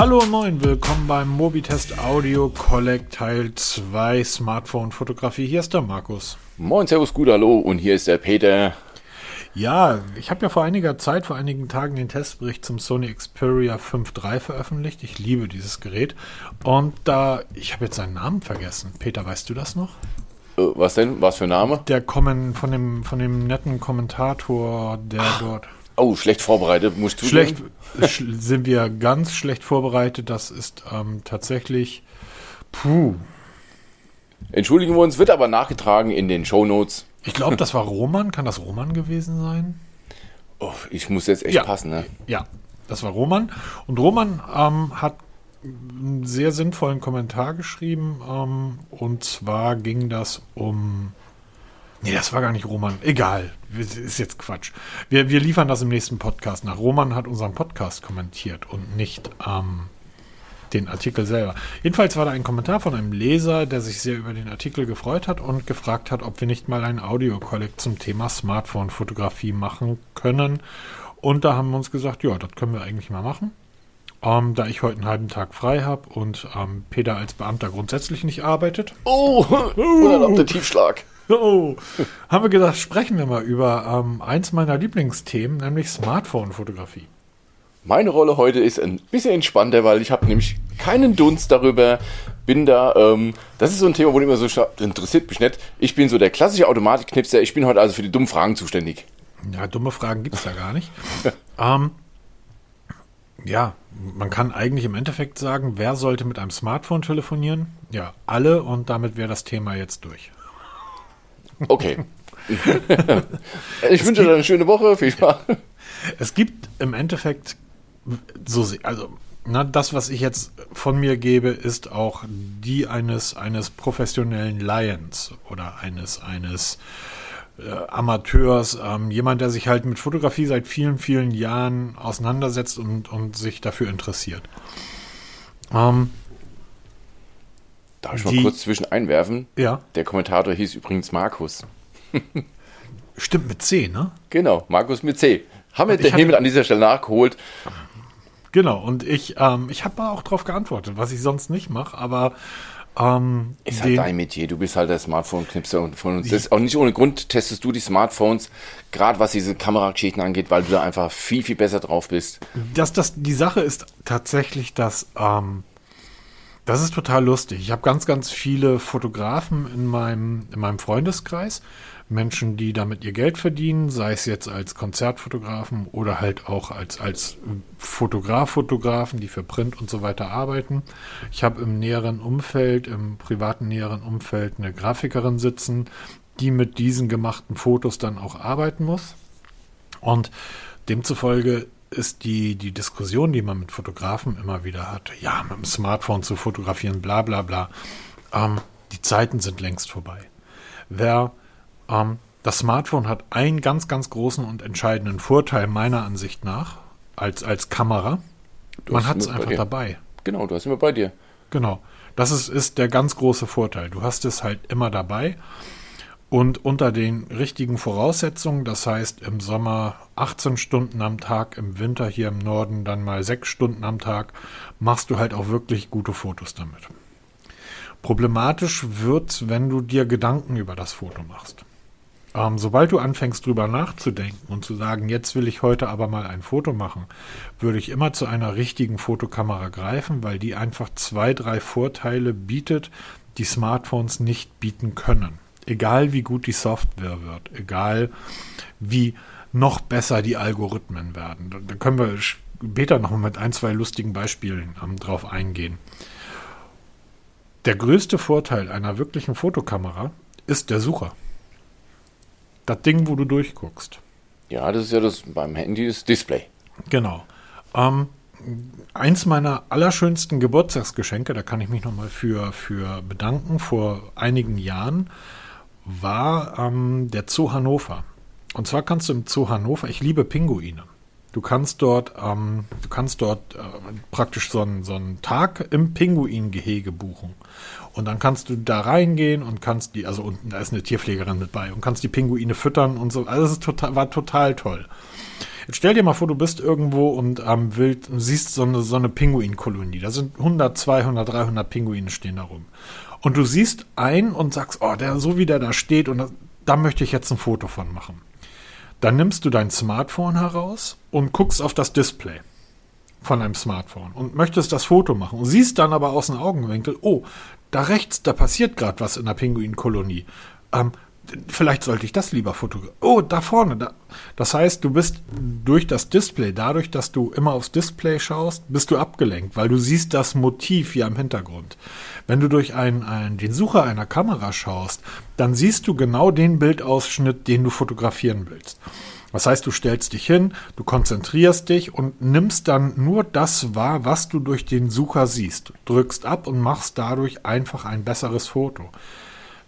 Hallo und moin, willkommen beim Mobitest Audio Collect Teil 2 Smartphone Fotografie. Hier ist der Markus. Moin, Servus, gut, hallo und hier ist der Peter. Ja, ich habe ja vor einiger Zeit, vor einigen Tagen den Testbericht zum Sony Xperia 5.3 veröffentlicht. Ich liebe dieses Gerät. Und da, ich habe jetzt seinen Namen vergessen. Peter, weißt du das noch? Äh, was denn? Was für ein Name? Der kommen von dem, von dem netten Kommentator, der Ach. dort. Oh, schlecht vorbereitet, musst du Schlecht sch sind wir ganz schlecht vorbereitet. Das ist ähm, tatsächlich. Puh. Entschuldigen wir uns, wird aber nachgetragen in den Show Notes. Ich glaube, das war Roman. Kann das Roman gewesen sein? Oh, ich muss jetzt echt ja. passen, ne? Ja, das war Roman. Und Roman ähm, hat einen sehr sinnvollen Kommentar geschrieben. Ähm, und zwar ging das um Nee, das war gar nicht Roman. Egal. Ist jetzt Quatsch. Wir, wir liefern das im nächsten Podcast nach. Roman hat unseren Podcast kommentiert und nicht ähm, den Artikel selber. Jedenfalls war da ein Kommentar von einem Leser, der sich sehr über den Artikel gefreut hat und gefragt hat, ob wir nicht mal ein Audio-Collect zum Thema Smartphone-Fotografie machen können. Und da haben wir uns gesagt, ja, das können wir eigentlich mal machen. Ähm, da ich heute einen halben Tag frei habe und ähm, Peter als Beamter grundsätzlich nicht arbeitet. Oh, unerlaubter Tiefschlag. Oh, haben wir gedacht, sprechen wir mal über ähm, eins meiner Lieblingsthemen, nämlich Smartphone-Fotografie. Meine Rolle heute ist ein bisschen entspannter, weil ich habe nämlich keinen Dunst darüber. Bin da, ähm, das ist so ein Thema, wo ich immer so interessiert mich nicht. Ich bin so der klassische Automatikknipser. Ich bin heute also für die dummen Fragen zuständig. Ja, dumme Fragen gibt es da gar nicht. ähm, ja, man kann eigentlich im Endeffekt sagen, wer sollte mit einem Smartphone telefonieren? Ja, alle und damit wäre das Thema jetzt durch. Okay. ich wünsche dir eine schöne Woche. Viel Spaß. Es gibt im Endeffekt so, also na, das, was ich jetzt von mir gebe, ist auch die eines, eines professionellen Lions oder eines, eines äh, Amateurs, ähm, jemand, der sich halt mit Fotografie seit vielen, vielen Jahren auseinandersetzt und, und sich dafür interessiert. Ähm, Darf ich mal die, kurz zwischen einwerfen? Ja. Der Kommentator hieß übrigens Markus. Stimmt, mit C, ne? Genau, Markus mit C. Haben wir den Himmel an dieser Stelle nachgeholt. Genau, und ich, ähm, ich habe auch darauf geantwortet, was ich sonst nicht mache, aber ähm, ist halt dein Metier, du bist halt der Smartphone-Knipser von uns. Das ist auch nicht ohne Grund testest du die Smartphones, gerade was diese Kamerageschichten angeht, weil du da einfach viel, viel besser drauf bist. Das, das, die Sache ist tatsächlich, dass ähm, das ist total lustig. Ich habe ganz, ganz viele Fotografen in meinem, in meinem Freundeskreis. Menschen, die damit ihr Geld verdienen, sei es jetzt als Konzertfotografen oder halt auch als, als Fotograf-Fotografen, die für Print und so weiter arbeiten. Ich habe im näheren Umfeld, im privaten näheren Umfeld eine Grafikerin sitzen, die mit diesen gemachten Fotos dann auch arbeiten muss. Und demzufolge ist die, die Diskussion, die man mit Fotografen immer wieder hat, ja, mit dem Smartphone zu fotografieren, bla bla bla, ähm, die Zeiten sind längst vorbei. Wer ähm, das Smartphone hat einen ganz, ganz großen und entscheidenden Vorteil meiner Ansicht nach als, als Kamera. Du man hat es einfach dabei. Genau, du hast immer bei dir. Genau. Das ist, ist der ganz große Vorteil. Du hast es halt immer dabei. Und unter den richtigen Voraussetzungen, das heißt im Sommer 18 Stunden am Tag, im Winter hier im Norden dann mal 6 Stunden am Tag, machst du halt auch wirklich gute Fotos damit. Problematisch wird's, wenn du dir Gedanken über das Foto machst. Ähm, sobald du anfängst drüber nachzudenken und zu sagen, jetzt will ich heute aber mal ein Foto machen, würde ich immer zu einer richtigen Fotokamera greifen, weil die einfach zwei, drei Vorteile bietet, die Smartphones nicht bieten können egal wie gut die Software wird, egal wie noch besser die Algorithmen werden. Da, können wir später noch mit ein, zwei lustigen Beispielen ähm, drauf eingehen. Der größte Vorteil einer wirklichen Fotokamera ist der Sucher. Das Ding, wo du durchguckst. Ja, das ist ja das beim Handy das Display. Genau. Ähm, eins meiner allerschönsten Geburtstagsgeschenke, da kann ich mich nochmal für, für bedanken, vor einigen Jahren war ähm, der Zoo Hannover. Und zwar kannst du im Zoo Hannover, ich liebe Pinguine. Du kannst dort, ähm, du kannst dort äh, praktisch so einen, so einen Tag im Pinguingehege buchen. Und dann kannst du da reingehen und kannst die, also unten, da ist eine Tierpflegerin mit bei und kannst die Pinguine füttern und so. Also es ist total, war total toll. Jetzt stell dir mal vor, du bist irgendwo und ähm, Wild siehst so eine, so eine Pinguinkolonie. Da sind 100, 200, 300 Pinguine stehen da rum. Und du siehst einen und sagst, oh, der, so wie der da steht und da, möchte ich jetzt ein Foto von machen. Dann nimmst du dein Smartphone heraus und guckst auf das Display von einem Smartphone und möchtest das Foto machen und siehst dann aber aus dem Augenwinkel, oh, da rechts, da passiert gerade was in der Pinguinkolonie. Ähm, vielleicht sollte ich das lieber fotografieren. Oh, da vorne. Da. Das heißt, du bist durch das Display, dadurch, dass du immer aufs Display schaust, bist du abgelenkt, weil du siehst das Motiv hier im Hintergrund. Wenn du durch einen, einen, den Sucher einer Kamera schaust, dann siehst du genau den Bildausschnitt, den du fotografieren willst. Das heißt, du stellst dich hin, du konzentrierst dich und nimmst dann nur das wahr, was du durch den Sucher siehst. Drückst ab und machst dadurch einfach ein besseres Foto.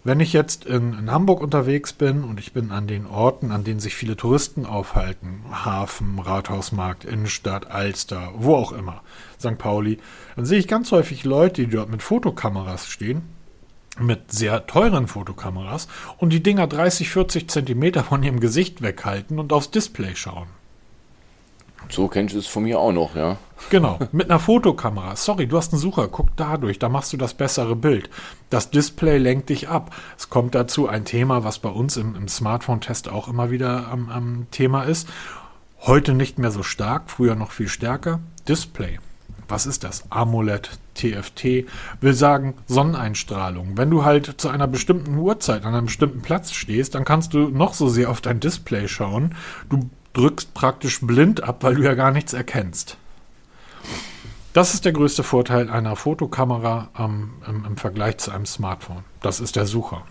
Wenn ich jetzt in, in, Hamburg unterwegs bin und ich bin an den Orten, an denen sich viele Touristen aufhalten, Hafen, Rathausmarkt, Innenstadt, Alster, wo auch immer, St. Pauli, dann sehe ich ganz häufig Leute, die dort mit Fotokameras stehen, mit sehr teuren Fotokameras und die Dinger 30, 40 Zentimeter von ihrem Gesicht weghalten und aufs Display schauen. So kennst du es von mir auch noch, ja. Genau, mit einer Fotokamera. Sorry, du hast einen Sucher, guck dadurch, da machst du das bessere Bild. Das Display lenkt dich ab. Es kommt dazu ein Thema, was bei uns im, im Smartphone-Test auch immer wieder am, am Thema ist. Heute nicht mehr so stark, früher noch viel stärker. Display. Was ist das? AMOLED, TFT, will sagen Sonneneinstrahlung. Wenn du halt zu einer bestimmten Uhrzeit an einem bestimmten Platz stehst, dann kannst du noch so sehr auf dein Display schauen. Du drückst praktisch blind ab, weil du ja gar nichts erkennst. Das ist der größte Vorteil einer Fotokamera ähm, im, im Vergleich zu einem Smartphone. Das ist der Sucher.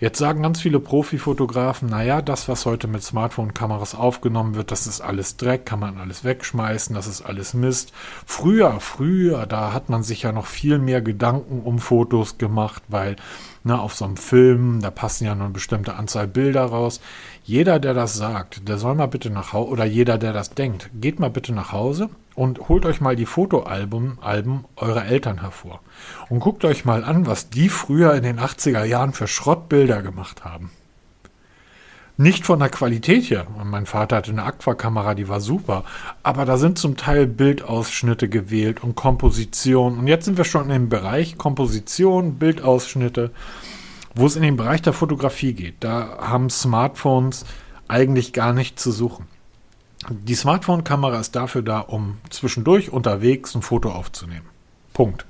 Jetzt sagen ganz viele Profifotografen, naja, das, was heute mit Smartphone-Kameras aufgenommen wird, das ist alles Dreck, kann man alles wegschmeißen, das ist alles Mist. Früher, früher, da hat man sich ja noch viel mehr Gedanken um Fotos gemacht, weil na, auf so einem Film, da passen ja nur eine bestimmte Anzahl Bilder raus. Jeder, der das sagt, der soll mal bitte nach Hause, oder jeder, der das denkt, geht mal bitte nach Hause und holt euch mal die Fotoalben Alben eurer Eltern hervor. Und guckt euch mal an, was die früher in den 80er Jahren für Schrottbilder gemacht haben. Nicht von der Qualität her. Mein Vater hatte eine Aquakamera, die war super. Aber da sind zum Teil Bildausschnitte gewählt und Komposition. Und jetzt sind wir schon im Bereich Komposition, Bildausschnitte, wo es in den Bereich der Fotografie geht. Da haben Smartphones eigentlich gar nicht zu suchen. Die Smartphone-Kamera ist dafür da, um zwischendurch unterwegs ein Foto aufzunehmen. Punkt.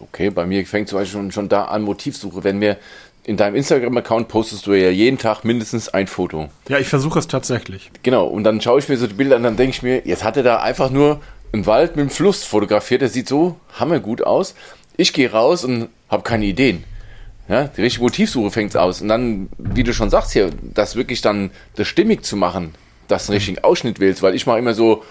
Okay, bei mir fängt zum Beispiel schon, schon da an Motivsuche. Wenn mir in deinem Instagram-Account postest du ja jeden Tag mindestens ein Foto. Ja, ich versuche es tatsächlich. Genau, und dann schaue ich mir so die Bilder an, dann denke ich mir, jetzt hat er da einfach nur einen Wald mit einem Fluss fotografiert, der sieht so hammergut aus. Ich gehe raus und habe keine Ideen. Ja, die richtige Motivsuche fängt aus. Und dann, wie du schon sagst hier, das wirklich dann das stimmig zu machen, dass du einen richtigen Ausschnitt wählst, weil ich mache immer so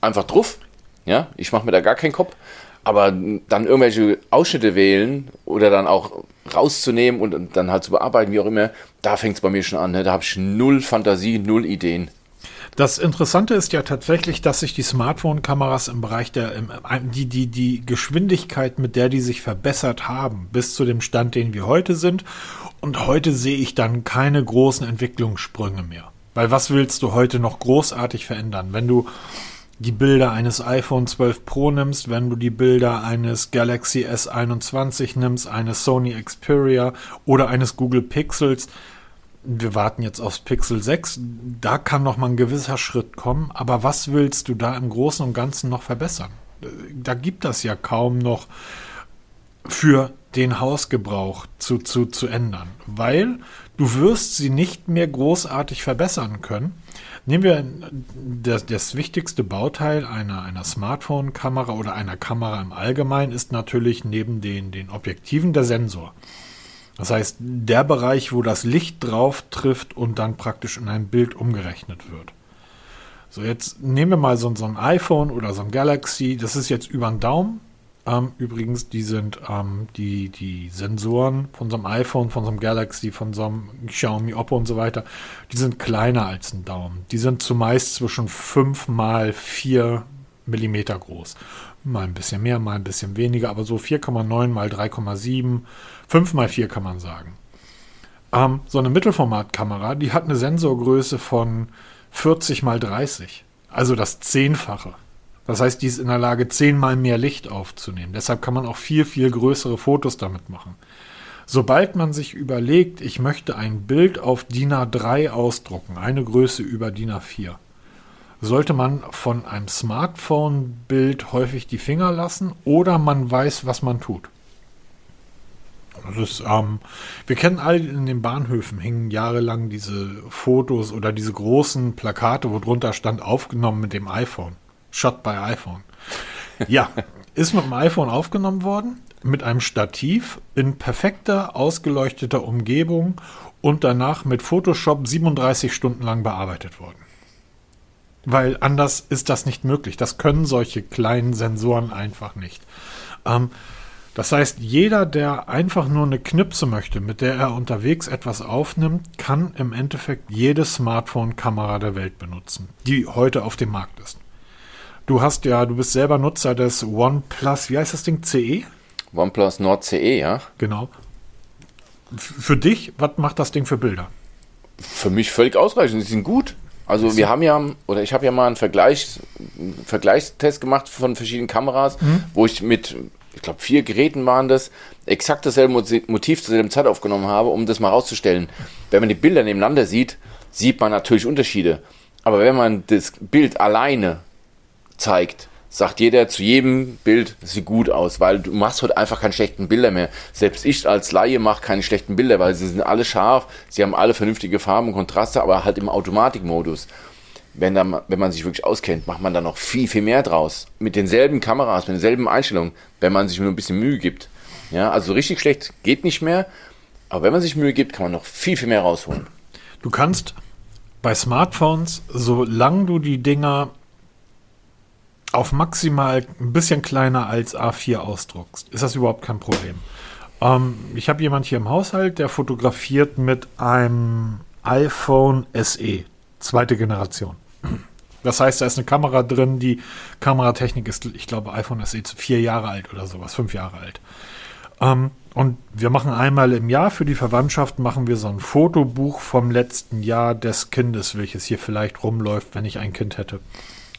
einfach drauf. Ja, ich mache mir da gar keinen Kopf. Aber dann irgendwelche Ausschnitte wählen oder dann auch rauszunehmen und dann halt zu bearbeiten, wie auch immer, da fängt es bei mir schon an. Ne? Da habe ich null Fantasie, null Ideen. Das Interessante ist ja tatsächlich, dass sich die Smartphone-Kameras im Bereich der, die, die, die Geschwindigkeit, mit der die sich verbessert haben, bis zu dem Stand, den wir heute sind. Und heute sehe ich dann keine großen Entwicklungssprünge mehr. Weil was willst du heute noch großartig verändern? Wenn du die Bilder eines iPhone 12 Pro nimmst, wenn du die Bilder eines Galaxy S21 nimmst, eines Sony Xperia oder eines Google Pixels, wir warten jetzt aufs Pixel 6, da kann noch mal ein gewisser Schritt kommen, aber was willst du da im Großen und Ganzen noch verbessern? Da gibt das ja kaum noch für den Hausgebrauch zu, zu, zu ändern, weil du wirst sie nicht mehr großartig verbessern können Nehmen wir das, das wichtigste Bauteil einer, einer Smartphone-Kamera oder einer Kamera im Allgemeinen ist natürlich neben den, den Objektiven der Sensor. Das heißt, der Bereich, wo das Licht drauf trifft und dann praktisch in ein Bild umgerechnet wird. So, jetzt nehmen wir mal so, so ein iPhone oder so ein Galaxy. Das ist jetzt über den Daumen. Ähm, übrigens, die sind ähm, die, die Sensoren von so einem iPhone, von so einem Galaxy, von so einem Xiaomi, Oppo und so weiter, die sind kleiner als ein Daumen. Die sind zumeist zwischen 5 mal 4 Millimeter groß. Mal ein bisschen mehr, mal ein bisschen weniger, aber so 4,9 mal 3,7, 5 mal 4 kann man sagen. Ähm, so eine Mittelformatkamera, die hat eine Sensorgröße von 40 mal 30. Also das Zehnfache. Das heißt, die ist in der Lage, zehnmal mehr Licht aufzunehmen. Deshalb kann man auch viel, viel größere Fotos damit machen. Sobald man sich überlegt, ich möchte ein Bild auf DIN A3 ausdrucken, eine Größe über DIN A4, sollte man von einem Smartphone-Bild häufig die Finger lassen oder man weiß, was man tut. Ist, ähm, wir kennen alle in den Bahnhöfen hingen jahrelang diese Fotos oder diese großen Plakate, wo drunter stand, aufgenommen mit dem iPhone. Shot by iPhone. Ja, ist mit dem iPhone aufgenommen worden, mit einem Stativ in perfekter, ausgeleuchteter Umgebung und danach mit Photoshop 37 Stunden lang bearbeitet worden. Weil anders ist das nicht möglich. Das können solche kleinen Sensoren einfach nicht. Ähm, das heißt, jeder, der einfach nur eine Knipse möchte, mit der er unterwegs etwas aufnimmt, kann im Endeffekt jede Smartphone-Kamera der Welt benutzen, die heute auf dem Markt ist. Du hast ja, du bist selber Nutzer des OnePlus, wie heißt das Ding? CE? OnePlus Nord CE, ja. Genau. für dich, was macht das Ding für Bilder? Für mich völlig ausreichend. Sie sind gut. Also wir haben ja, oder ich habe ja mal einen, Vergleich, einen Vergleichstest gemacht von verschiedenen Kameras, mhm. wo ich mit ich glaube, vier Geräten waren das, exakt dasselbe Motiv zur selben Zeit aufgenommen habe, um das mal rauszustellen. Wenn man die Bilder nebeneinander sieht, sieht man natürlich Unterschiede. Aber wenn man das Bild alleine zeigt, sagt jeder zu jedem Bild, sieht gut aus, weil du machst heute einfach keine schlechten Bilder mehr. Selbst ich als Laie mache keine schlechten Bilder, weil sie sind alle scharf, sie haben alle vernünftige Farben und Kontraste, aber halt im Automatikmodus wenn, dann, wenn man sich wirklich auskennt, macht man da noch viel, viel mehr draus. Mit denselben Kameras, mit denselben Einstellungen, wenn man sich nur ein bisschen Mühe gibt. Ja, also richtig schlecht geht nicht mehr, aber wenn man sich Mühe gibt, kann man noch viel, viel mehr rausholen. Du kannst bei Smartphones, solange du die Dinger auf maximal ein bisschen kleiner als A4 ausdruckst, ist das überhaupt kein Problem. Ähm, ich habe jemand hier im Haushalt, der fotografiert mit einem iPhone SE, zweite Generation. Das heißt, da ist eine Kamera drin. Die Kameratechnik ist, ich glaube, iPhone ist jetzt vier Jahre alt oder sowas, fünf Jahre alt. Ähm, und wir machen einmal im Jahr für die Verwandtschaft machen wir so ein Fotobuch vom letzten Jahr des Kindes, welches hier vielleicht rumläuft, wenn ich ein Kind hätte.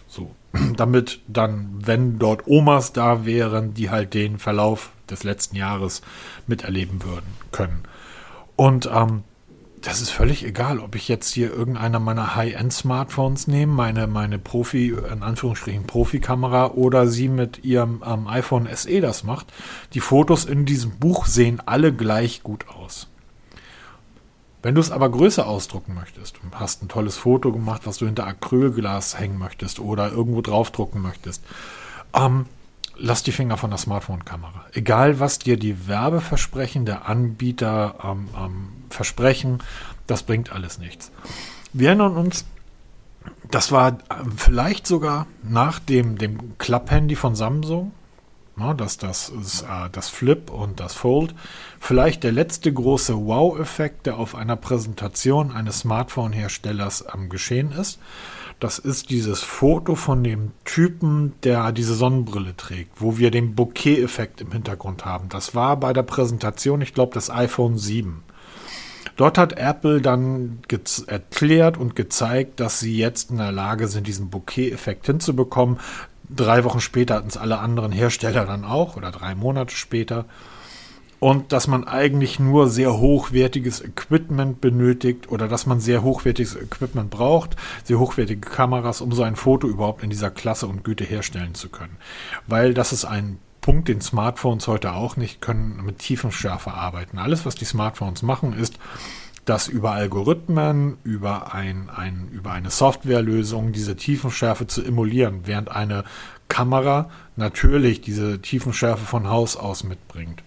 So, damit dann, wenn dort Omas da wären, die halt den Verlauf des letzten Jahres miterleben würden können. Und ähm, das ist völlig egal, ob ich jetzt hier irgendeiner meiner High-End-Smartphones nehme, meine, meine Profi, in Anführungsstrichen Profikamera oder sie mit ihrem ähm, iPhone SE das macht. Die Fotos in diesem Buch sehen alle gleich gut aus. Wenn du es aber größer ausdrucken möchtest, du hast ein tolles Foto gemacht, was du hinter Acrylglas hängen möchtest oder irgendwo draufdrucken möchtest, ähm, lass die Finger von der Smartphone-Kamera. Egal, was dir die Werbeversprechen der Anbieter ähm, ähm, versprechen, das bringt alles nichts. Wir erinnern uns, das war ähm, vielleicht sogar nach dem, dem Klapp-Handy von Samsung, na, das, das, ist, äh, das Flip und das Fold, vielleicht der letzte große Wow-Effekt, der auf einer Präsentation eines Smartphone-Herstellers am Geschehen ist. Das ist dieses Foto von dem Typen, der diese Sonnenbrille trägt, wo wir den Bokeh-Effekt im Hintergrund haben. Das war bei der Präsentation, ich glaube, das iPhone 7. Dort hat Apple dann erklärt und gezeigt, dass sie jetzt in der Lage sind, diesen Bokeh-Effekt hinzubekommen. Drei Wochen später hatten es alle anderen Hersteller dann auch oder drei Monate später und dass man eigentlich nur sehr hochwertiges Equipment benötigt oder dass man sehr hochwertiges Equipment braucht, sehr hochwertige Kameras, um so ein Foto überhaupt in dieser Klasse und Güte herstellen zu können. Weil das ist ein Punkt, den Smartphones heute auch nicht können, mit Tiefenschärfe arbeiten. Alles, was die Smartphones machen, ist, dass über Algorithmen, über, ein, ein, über eine Softwarelösung diese Tiefenschärfe zu emulieren, während eine Kamera natürlich diese Tiefenschärfe von Haus aus mitbringt.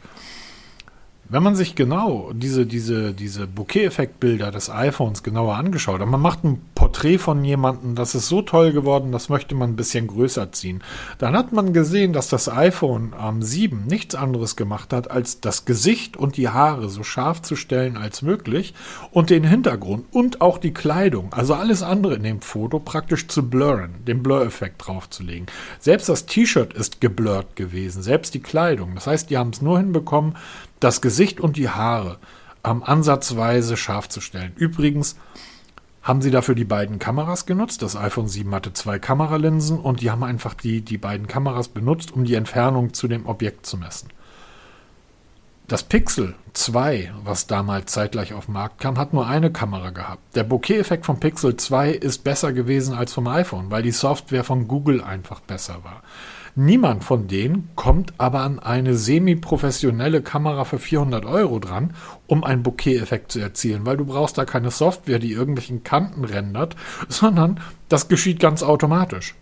Wenn man sich genau diese, diese, diese Bokeh-Effekt-Bilder des iPhones genauer angeschaut hat, man macht ein Porträt von jemandem, das ist so toll geworden, das möchte man ein bisschen größer ziehen. Dann hat man gesehen, dass das iPhone ähm, 7 nichts anderes gemacht hat, als das Gesicht und die Haare so scharf zu stellen als möglich und den Hintergrund und auch die Kleidung, also alles andere in dem Foto praktisch zu blurren, den Blur-Effekt draufzulegen. Selbst das T-Shirt ist geblurrt gewesen, selbst die Kleidung. Das heißt, die haben es nur hinbekommen, das Gesicht und die Haare ähm, ansatzweise scharf zu stellen. Übrigens haben sie dafür die beiden Kameras genutzt. Das iPhone 7 hatte zwei Kameralinsen und die haben einfach die, die beiden Kameras benutzt, um die Entfernung zu dem Objekt zu messen. Das Pixel 2, was damals zeitgleich auf den Markt kam, hat nur eine Kamera gehabt. Der Bokeh-Effekt vom Pixel 2 ist besser gewesen als vom iPhone, weil die Software von Google einfach besser war. Niemand von denen kommt aber an eine semi-professionelle Kamera für 400 Euro dran, um einen Bokeh-Effekt zu erzielen, weil du brauchst da keine Software, die irgendwelchen Kanten rendert, sondern das geschieht ganz automatisch.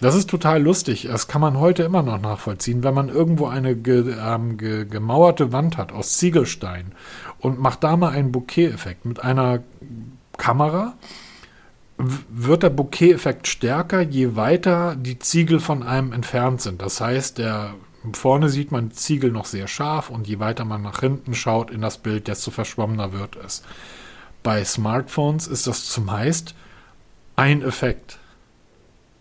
Das ist total lustig. Das kann man heute immer noch nachvollziehen, wenn man irgendwo eine ge, ähm, ge, gemauerte Wand hat aus Ziegelstein und macht da mal einen Bokeh-Effekt mit einer Kamera, wird der Bokeh-Effekt stärker, je weiter die Ziegel von einem entfernt sind. Das heißt, der vorne sieht man die Ziegel noch sehr scharf und je weiter man nach hinten schaut in das Bild, desto verschwommener wird es. Bei Smartphones ist das zumeist ein Effekt.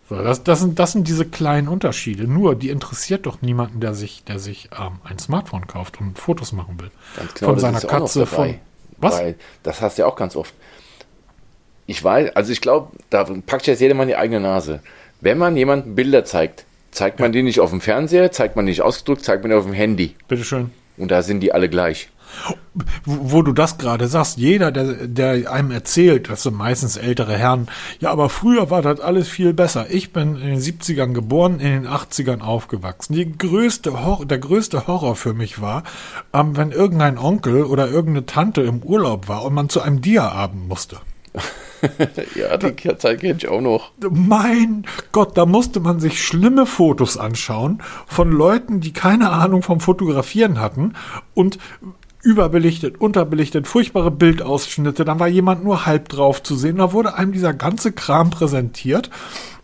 So, das, das, sind, das sind diese kleinen Unterschiede. Nur, die interessiert doch niemanden, der sich, der sich ähm, ein Smartphone kauft und Fotos machen will. Ganz genau, von seiner Katze, von. Was? Weil das hast du ja auch ganz oft ich weiß, also ich glaube, da packt jetzt jedermann die eigene Nase. Wenn man jemandem Bilder zeigt, zeigt man die nicht auf dem Fernseher, zeigt man nicht ausgedruckt, zeigt man die auf dem Handy. Bitteschön. Und da sind die alle gleich. Wo, wo du das gerade sagst, jeder, der, der einem erzählt, das sind meistens ältere Herren, ja, aber früher war das alles viel besser. Ich bin in den 70ern geboren, in den 80ern aufgewachsen. Die größte Hor der größte Horror für mich war, ähm, wenn irgendein Onkel oder irgendeine Tante im Urlaub war und man zu einem Dia-Abend musste. ja, die Zeit kenne ich auch noch. Mein Gott, da musste man sich schlimme Fotos anschauen von Leuten, die keine Ahnung vom Fotografieren hatten und überbelichtet, unterbelichtet, furchtbare Bildausschnitte, dann war jemand nur halb drauf zu sehen, da wurde einem dieser ganze Kram präsentiert.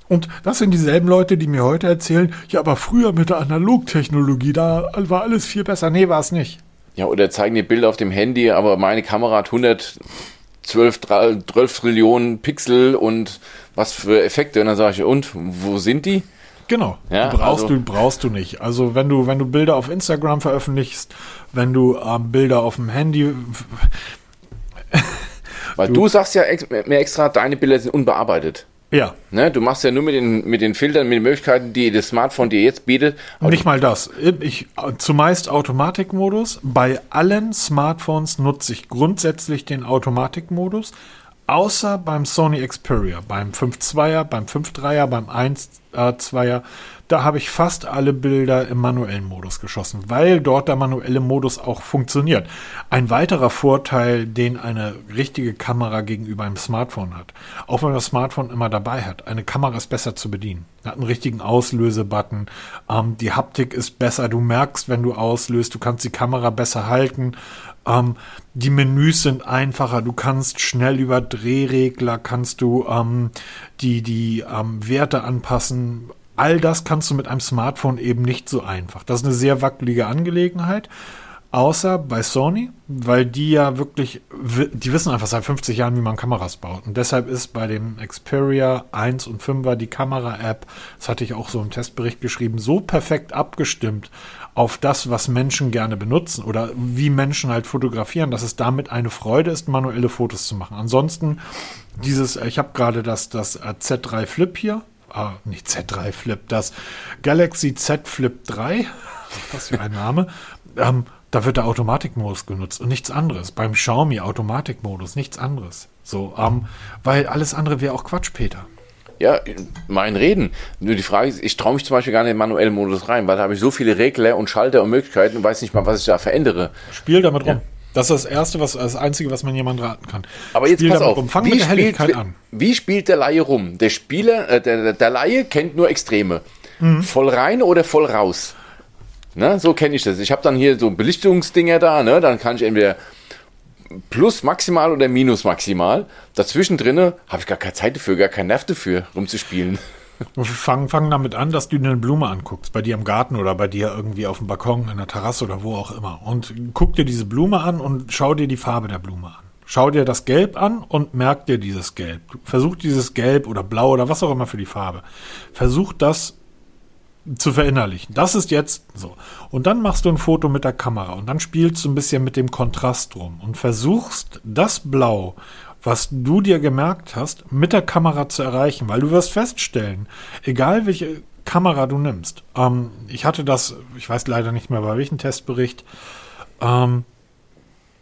Und das sind dieselben Leute, die mir heute erzählen, ja, aber früher mit der Analogtechnologie, da war alles viel besser. Nee, war es nicht. Ja, oder zeigen die Bilder auf dem Handy, aber meine Kamera hat 100 12, 12 Trillionen Pixel und was für Effekte. Und dann sage ich, und wo sind die? Genau. Ja, die brauchst also, du, brauchst du nicht. Also wenn du, wenn du Bilder auf Instagram veröffentlichst, wenn du ähm, Bilder auf dem Handy. Weil du, du sagst ja ex mehr extra, deine Bilder sind unbearbeitet. Ja. Ne, du machst ja nur mit den, mit den Filtern, mit den Möglichkeiten, die das Smartphone dir jetzt bietet. Nicht mal das. Ich, zumeist Automatikmodus. Bei allen Smartphones nutze ich grundsätzlich den Automatikmodus. Außer beim Sony Xperia, beim 5.2er, beim 5.3er, beim 1.2er, da habe ich fast alle Bilder im manuellen Modus geschossen, weil dort der manuelle Modus auch funktioniert. Ein weiterer Vorteil, den eine richtige Kamera gegenüber einem Smartphone hat, auch wenn das Smartphone immer dabei hat, eine Kamera ist besser zu bedienen. Hat einen richtigen Auslösebutton, ähm, die Haptik ist besser, du merkst, wenn du auslöst, du kannst die Kamera besser halten. Ähm, die Menüs sind einfacher. Du kannst schnell über Drehregler kannst du ähm, die die ähm, Werte anpassen all das kannst du mit einem Smartphone eben nicht so einfach. Das ist eine sehr wackelige Angelegenheit. Außer bei Sony, weil die ja wirklich, die wissen einfach seit 50 Jahren, wie man Kameras baut. Und deshalb ist bei dem Xperia 1 und 5er die Kamera-App, das hatte ich auch so im Testbericht geschrieben, so perfekt abgestimmt auf das, was Menschen gerne benutzen oder wie Menschen halt fotografieren, dass es damit eine Freude ist, manuelle Fotos zu machen. Ansonsten dieses, ich habe gerade das, das Z3 Flip hier, ah, nicht Z3 Flip, das Galaxy Z Flip 3, was für ein Name, ähm, da wird der Automatikmodus genutzt und nichts anderes. Beim Xiaomi Automatikmodus, nichts anderes. So, ähm, weil alles andere wäre auch Quatsch, Peter. Ja, mein Reden. Nur die Frage ist, ich traue mich zum Beispiel gar nicht in den manuellen Modus rein, weil da habe ich so viele Regler und Schalter und Möglichkeiten und weiß nicht mal, was ich da verändere. Spiel damit rum. Ja. Das ist das Erste, was, das Einzige, was man jemand raten kann. Aber jetzt Spiel pass auf, rum. Fang wie mit der Helligkeit spielt, an. Wie spielt der Laie rum? Der Spieler, äh, der, der Laie kennt nur Extreme. Mhm. Voll rein oder voll raus? Ne, so kenne ich das. Ich habe dann hier so Belichtungsdinger da, ne? Dann kann ich entweder plus maximal oder minus maximal. Dazwischen drinne habe ich gar keine Zeit dafür, gar keinen Nerv dafür, rumzuspielen. Fang, fang damit an, dass du dir eine Blume anguckst, bei dir im Garten oder bei dir irgendwie auf dem Balkon, in der Terrasse oder wo auch immer. Und guck dir diese Blume an und schau dir die Farbe der Blume an. Schau dir das Gelb an und merk dir dieses Gelb. Versuch dieses Gelb oder Blau oder was auch immer für die Farbe. Versuch das zu verinnerlichen. Das ist jetzt so. Und dann machst du ein Foto mit der Kamera und dann spielst du ein bisschen mit dem Kontrast rum und versuchst das Blau, was du dir gemerkt hast, mit der Kamera zu erreichen, weil du wirst feststellen, egal welche Kamera du nimmst. Ähm, ich hatte das, ich weiß leider nicht mehr bei welchem Testbericht, ähm,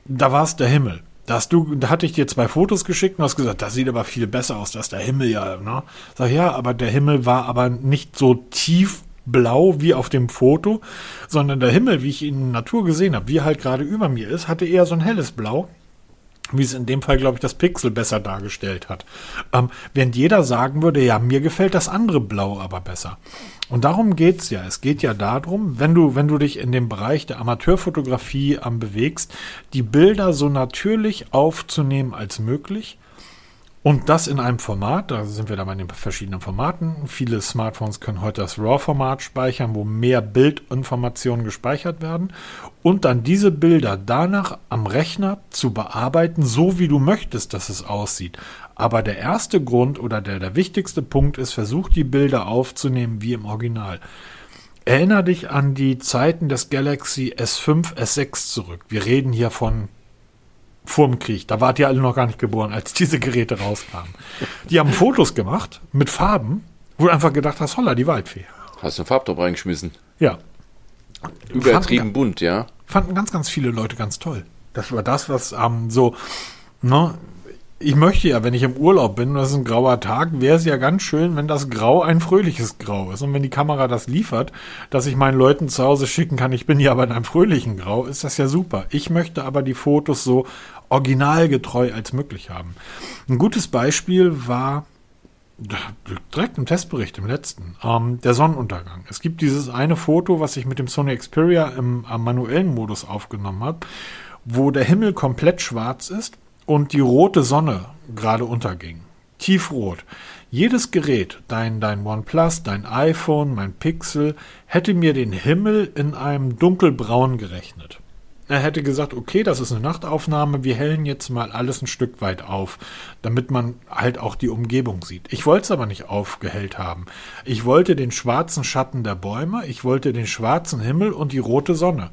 da war es der Himmel. Da, du, da hatte ich dir zwei Fotos geschickt und hast gesagt, das sieht aber viel besser aus, dass der Himmel ja, ne? Sag ja, aber der Himmel war aber nicht so tief blau wie auf dem Foto, sondern der Himmel, wie ich ihn in Natur gesehen habe, wie er halt gerade über mir ist, hatte eher so ein helles Blau wie es in dem Fall, glaube ich, das Pixel besser dargestellt hat. Ähm, während jeder sagen würde, ja, mir gefällt das andere Blau aber besser. Und darum geht's ja. Es geht ja darum, wenn du, wenn du dich in dem Bereich der Amateurfotografie ähm, bewegst, die Bilder so natürlich aufzunehmen als möglich und das in einem Format, da sind wir da bei den verschiedenen Formaten. Viele Smartphones können heute das RAW-Format speichern, wo mehr Bildinformationen gespeichert werden. Und dann diese Bilder danach am Rechner zu bearbeiten, so wie du möchtest, dass es aussieht. Aber der erste Grund oder der, der wichtigste Punkt ist, versuch die Bilder aufzunehmen wie im Original. Erinner dich an die Zeiten des Galaxy S5, S6 zurück. Wir reden hier von vorm Krieg. Da wart ihr alle noch gar nicht geboren, als diese Geräte rauskamen. Die haben Fotos gemacht mit Farben, wo du einfach gedacht hast, holla, die Waldfee. Hast du einen Farbtop reingeschmissen? Ja. Übertrieben fanden, bunt, ja. Fanden ganz, ganz viele Leute ganz toll. Das war das, was ähm, so, ne, ich möchte ja, wenn ich im Urlaub bin und das ist ein grauer Tag, wäre es ja ganz schön, wenn das Grau ein fröhliches Grau ist. Und wenn die Kamera das liefert, dass ich meinen Leuten zu Hause schicken kann, ich bin hier aber in einem fröhlichen Grau, ist das ja super. Ich möchte aber die Fotos so originalgetreu als möglich haben. Ein gutes Beispiel war direkt im Testbericht, im letzten, ähm, der Sonnenuntergang. Es gibt dieses eine Foto, was ich mit dem Sony Xperia im, im manuellen Modus aufgenommen habe, wo der Himmel komplett schwarz ist und die rote Sonne gerade unterging. Tiefrot. Jedes Gerät, dein, dein OnePlus, dein iPhone, mein Pixel, hätte mir den Himmel in einem dunkelbraun gerechnet. Er hätte gesagt, okay, das ist eine Nachtaufnahme, wir hellen jetzt mal alles ein Stück weit auf, damit man halt auch die Umgebung sieht. Ich wollte es aber nicht aufgehellt haben. Ich wollte den schwarzen Schatten der Bäume, ich wollte den schwarzen Himmel und die rote Sonne.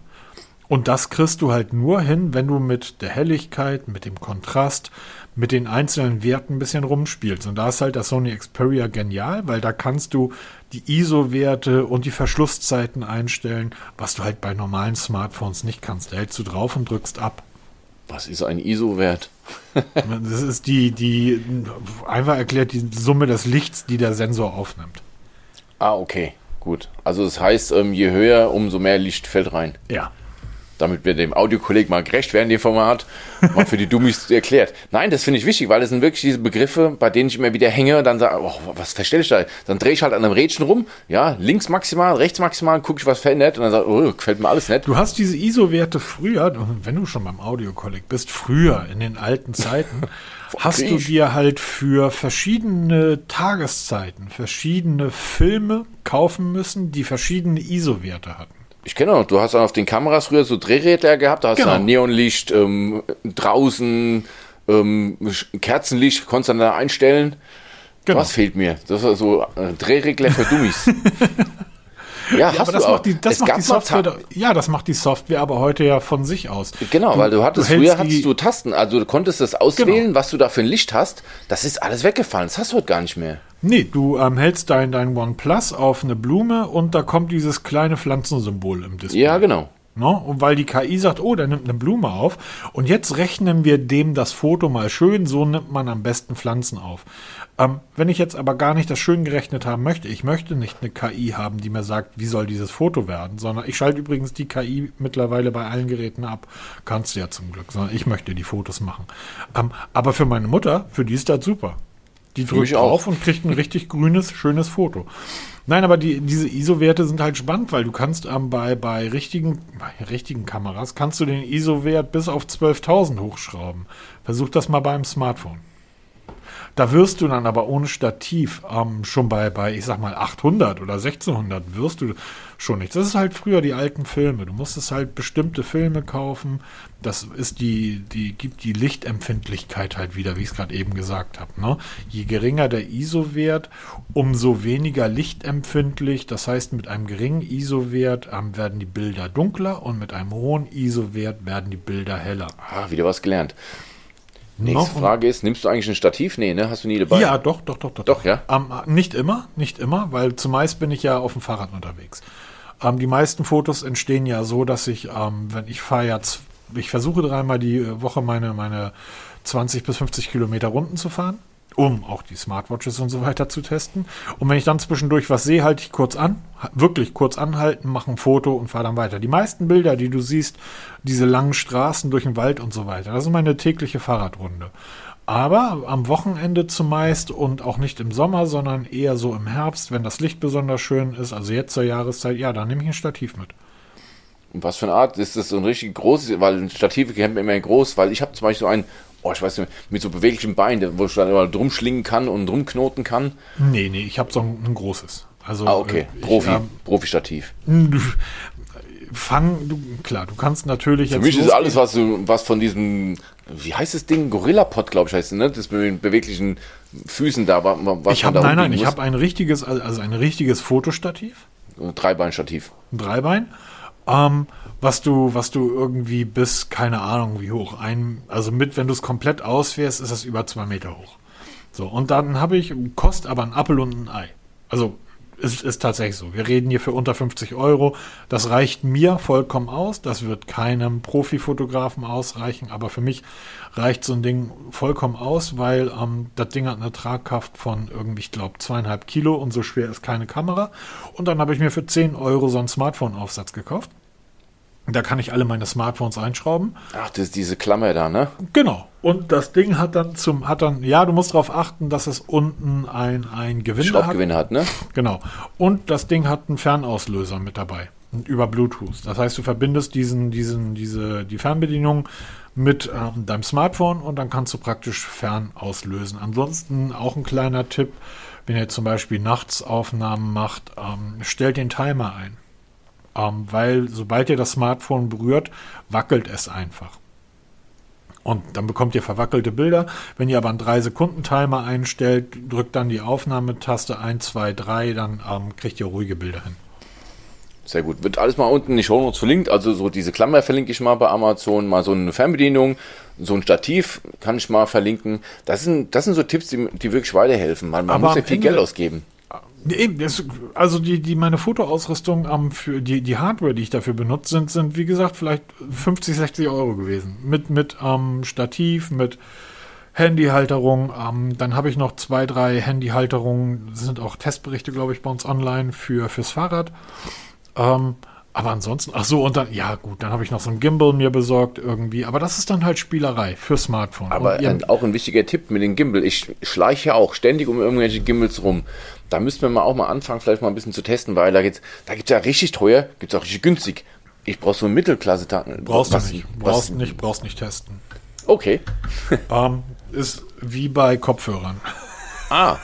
Und das kriegst du halt nur hin, wenn du mit der Helligkeit, mit dem Kontrast, mit den einzelnen Werten ein bisschen rumspielst. Und da ist halt das Sony Xperia genial, weil da kannst du die ISO-Werte und die Verschlusszeiten einstellen, was du halt bei normalen Smartphones nicht kannst. Da hältst du drauf und drückst ab. Was ist ein ISO-Wert? das ist die, die, einfach erklärt, die Summe des Lichts, die der Sensor aufnimmt. Ah, okay, gut. Also das heißt, ähm, je höher, umso mehr Licht fällt rein. Ja damit wir dem Audiokolleg mal gerecht werden, dem Format, mal für die Dummies erklärt. Nein, das finde ich wichtig, weil es sind wirklich diese Begriffe, bei denen ich immer wieder hänge und dann sage, oh, was verstelle ich da? Dann drehe ich halt an einem Rädchen rum, ja, links maximal, rechts maximal, gucke ich, was verändert und dann sage oh, gefällt mir alles nicht. Du hast diese ISO-Werte früher, wenn du schon beim Audiokolleg bist, früher in den alten Zeiten, hast du dir halt für verschiedene Tageszeiten verschiedene Filme kaufen müssen, die verschiedene ISO-Werte hatten. Ich kenne noch, du hast dann auf den Kameras früher so Drehräder gehabt, da hast genau. du Neonlicht, ähm, draußen, ähm, Kerzenlicht, konntest du dann da einstellen. Genau. Was fehlt mir? Das ist so äh, Drehregler für Dummies. ja, ja, hast du das auch. Macht die, das macht die Software, ja, das macht die Software aber heute ja von sich aus. Genau, du, weil du hattest, du früher hattest du Tasten, also du konntest das auswählen, genau. was du da für ein Licht hast. Das ist alles weggefallen, das hast du heute gar nicht mehr. Nee, du ähm, hältst dein, dein OnePlus auf eine Blume und da kommt dieses kleine Pflanzensymbol im Display. Ja, genau. No? Und weil die KI sagt, oh, der nimmt eine Blume auf und jetzt rechnen wir dem das Foto mal schön, so nimmt man am besten Pflanzen auf. Ähm, wenn ich jetzt aber gar nicht das schön gerechnet haben möchte, ich möchte nicht eine KI haben, die mir sagt, wie soll dieses Foto werden, sondern ich schalte übrigens die KI mittlerweile bei allen Geräten ab. Kannst du ja zum Glück, sondern ich möchte die Fotos machen. Ähm, aber für meine Mutter, für die ist das super. Die drückt drauf und kriegt ein richtig grünes, schönes Foto. Nein, aber die, diese ISO-Werte sind halt spannend, weil du kannst ähm, bei, bei, richtigen, bei richtigen Kameras, kannst du den ISO-Wert bis auf 12.000 hochschrauben. Versuch das mal beim Smartphone. Da wirst du dann aber ohne Stativ ähm, schon bei, bei, ich sag mal, 800 oder 1600 wirst du schon nicht. Das ist halt früher die alten Filme. Du musstest halt bestimmte Filme kaufen. Das ist die, die gibt die Lichtempfindlichkeit halt wieder, wie ich es gerade eben gesagt habe. Ne? Je geringer der ISO-Wert, umso weniger lichtempfindlich. Das heißt, mit einem geringen ISO-Wert ähm, werden die Bilder dunkler und mit einem hohen ISO-Wert werden die Bilder heller. Ah, wieder was gelernt. Nächste no, Frage ist, nimmst du eigentlich ein Stativ? Nee, ne? Hast du nie dabei? Ja, doch, doch, doch, doch. Doch, ja? Ähm, nicht immer, nicht immer, weil zumeist bin ich ja auf dem Fahrrad unterwegs. Ähm, die meisten Fotos entstehen ja so, dass ich, ähm, wenn ich fahre jetzt, ich versuche dreimal die Woche meine, meine 20 bis 50 Kilometer Runden zu fahren um auch die Smartwatches und so weiter zu testen. Und wenn ich dann zwischendurch was sehe, halte ich kurz an, wirklich kurz anhalten, mache ein Foto und fahre dann weiter. Die meisten Bilder, die du siehst, diese langen Straßen durch den Wald und so weiter, das ist meine tägliche Fahrradrunde. Aber am Wochenende zumeist und auch nicht im Sommer, sondern eher so im Herbst, wenn das Licht besonders schön ist, also jetzt zur Jahreszeit, ja, dann nehme ich ein Stativ mit. Was für eine Art? Ist das so ein richtig großes, weil Stative kennt man immer groß, weil ich habe zum Beispiel so ein oh, ich weiß nicht, mit so beweglichem Bein, wo ich dann immer drum schlingen kann und drum knoten kann? Nee, nee, ich habe so ein, ein, großes. Also, ah, okay. Äh, Profi, ähm, Profi-Stativ. Fang, du, klar, du kannst natürlich. Für mich ist alles, was, was von diesem, wie heißt das Ding? Gorilla-Pod, glaube ich, heißt es, ne? Das mit den beweglichen Füßen da, was ich habe, Nein, nein, ich habe ein richtiges, also ein richtiges Fotostativ. Dreibein-Stativ. Ein Dreibein. Ähm, was du, was du irgendwie bis, keine Ahnung, wie hoch, ein, also mit, wenn du es komplett ausfährst, ist das über zwei Meter hoch. So, und dann habe ich, kostet aber ein Appel und ein Ei. Also, ist, ist tatsächlich so. Wir reden hier für unter 50 Euro. Das reicht mir vollkommen aus. Das wird keinem Profifotografen ausreichen, aber für mich reicht so ein Ding vollkommen aus, weil ähm, das Ding hat eine Tragkraft von irgendwie, ich glaube, zweieinhalb Kilo und so schwer ist keine Kamera. Und dann habe ich mir für 10 Euro so einen Smartphone-Aufsatz gekauft. Da kann ich alle meine Smartphones einschrauben. Ach, das ist diese Klammer da, ne? Genau. Und das Ding hat dann zum, hat dann, ja, du musst darauf achten, dass es unten ein, ein Gewinde hat. hat, ne? Genau. Und das Ding hat einen Fernauslöser mit dabei. Über Bluetooth. Das heißt, du verbindest diesen, diesen, diese, die Fernbedienung mit ähm, deinem Smartphone und dann kannst du praktisch fern auslösen. Ansonsten auch ein kleiner Tipp, wenn ihr zum Beispiel nachts Aufnahmen macht, ähm, stellt den Timer ein ähm, weil sobald ihr das Smartphone berührt, wackelt es einfach. Und dann bekommt ihr verwackelte Bilder. Wenn ihr aber einen 3-Sekunden-Timer einstellt, drückt dann die Aufnahmetaste 1, 2, 3, dann ähm, kriegt ihr ruhige Bilder hin. Sehr gut. Wird alles mal unten in die Show Notes verlinkt. Also so diese Klammer verlinke ich mal bei Amazon, mal so eine Fernbedienung, so ein Stativ kann ich mal verlinken. Das sind, das sind so Tipps, die, die wirklich weiterhelfen. Man, man muss ja viel Ende, Geld ausgeben. Eben, das, also die, die meine Fotoausrüstung ähm, für die, die Hardware, die ich dafür benutze, sind, sind wie gesagt vielleicht 50, 60 Euro gewesen. Mit, mit ähm, Stativ, mit Handyhalterung. Ähm, dann habe ich noch zwei, drei Handyhalterungen. Sind auch Testberichte, glaube ich, bei uns online für, fürs Fahrrad. Ähm, aber ansonsten, ach so, und dann, ja gut, dann habe ich noch so ein Gimbal mir besorgt irgendwie. Aber das ist dann halt Spielerei für Smartphone. Aber ein, auch ein wichtiger Tipp mit dem Gimbal. Ich schleiche auch ständig um irgendwelche Gimbals rum. Da müssten wir mal auch mal anfangen, vielleicht mal ein bisschen zu testen, weil da gibt's, da gibt's ja richtig teuer, gibt's auch richtig günstig. Ich brauche so eine Mittelklasse. Brauchst was, du nicht. Brauchst was, nicht, brauchst nicht testen. Okay. ähm, ist wie bei Kopfhörern. Ah,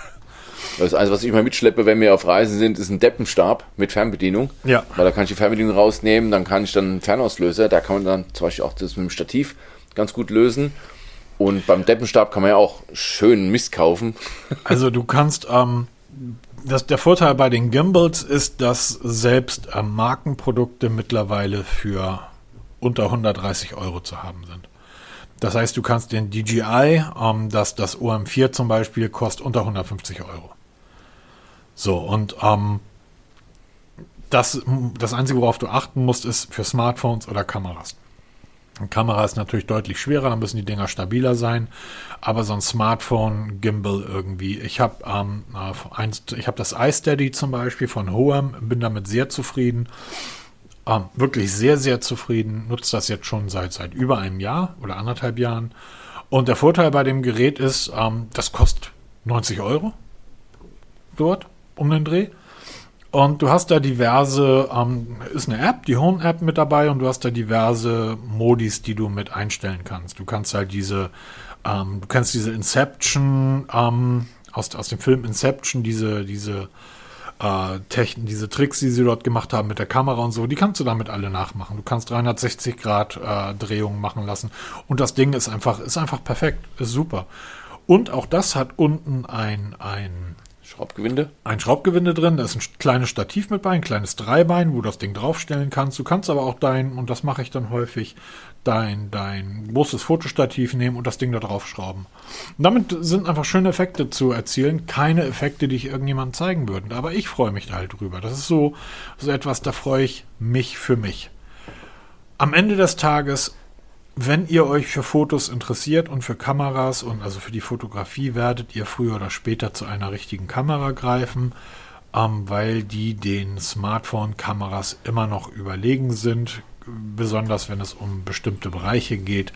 das Einzige, was ich immer mitschleppe, wenn wir auf Reisen sind, ist ein Deppenstab mit Fernbedienung. Ja. Weil da kann ich die Fernbedienung rausnehmen, dann kann ich dann einen Fernauslöser, da kann man dann zum Beispiel auch das mit dem Stativ ganz gut lösen. Und beim Deppenstab kann man ja auch schön Mist kaufen. Also du kannst, ähm, das, der Vorteil bei den Gimbals ist, dass selbst ähm, Markenprodukte mittlerweile für unter 130 Euro zu haben sind. Das heißt, du kannst den DJI, ähm, das, das OM4 zum Beispiel, kostet unter 150 Euro. So, und ähm, das, das Einzige, worauf du achten musst, ist für Smartphones oder Kameras. Eine Kamera ist natürlich deutlich schwerer, dann müssen die Dinger stabiler sein. Aber so ein Smartphone, Gimbal irgendwie. Ich habe ähm, ich hab das iSteady zum Beispiel von Hoam, bin damit sehr zufrieden. Ähm, wirklich sehr, sehr zufrieden. Nutze das jetzt schon seit, seit über einem Jahr oder anderthalb Jahren. Und der Vorteil bei dem Gerät ist, ähm, das kostet 90 Euro dort um den Dreh. Und du hast da diverse, ähm, ist eine App, die Home-App mit dabei und du hast da diverse Modis, die du mit einstellen kannst. Du kannst halt diese, ähm, du kannst diese Inception, ähm, aus, aus dem Film Inception, diese, diese äh, Techn diese Tricks, die sie dort gemacht haben mit der Kamera und so, die kannst du damit alle nachmachen. Du kannst 360 Grad äh, Drehungen machen lassen und das Ding ist einfach, ist einfach perfekt, ist super. Und auch das hat unten ein, ein Schraubgewinde? Ein Schraubgewinde drin, da ist ein kleines Stativ mit bei, ein kleines Dreibein, wo du das Ding draufstellen kannst. Du kannst aber auch dein, und das mache ich dann häufig, dein, dein großes Fotostativ nehmen und das Ding da draufschrauben. Und damit sind einfach schöne Effekte zu erzielen. Keine Effekte, die ich irgendjemandem zeigen würde. Aber ich freue mich da halt drüber. Das ist so, so etwas, da freue ich mich für mich. Am Ende des Tages wenn ihr euch für Fotos interessiert und für Kameras und also für die Fotografie, werdet ihr früher oder später zu einer richtigen Kamera greifen, ähm, weil die den Smartphone-Kameras immer noch überlegen sind besonders wenn es um bestimmte Bereiche geht.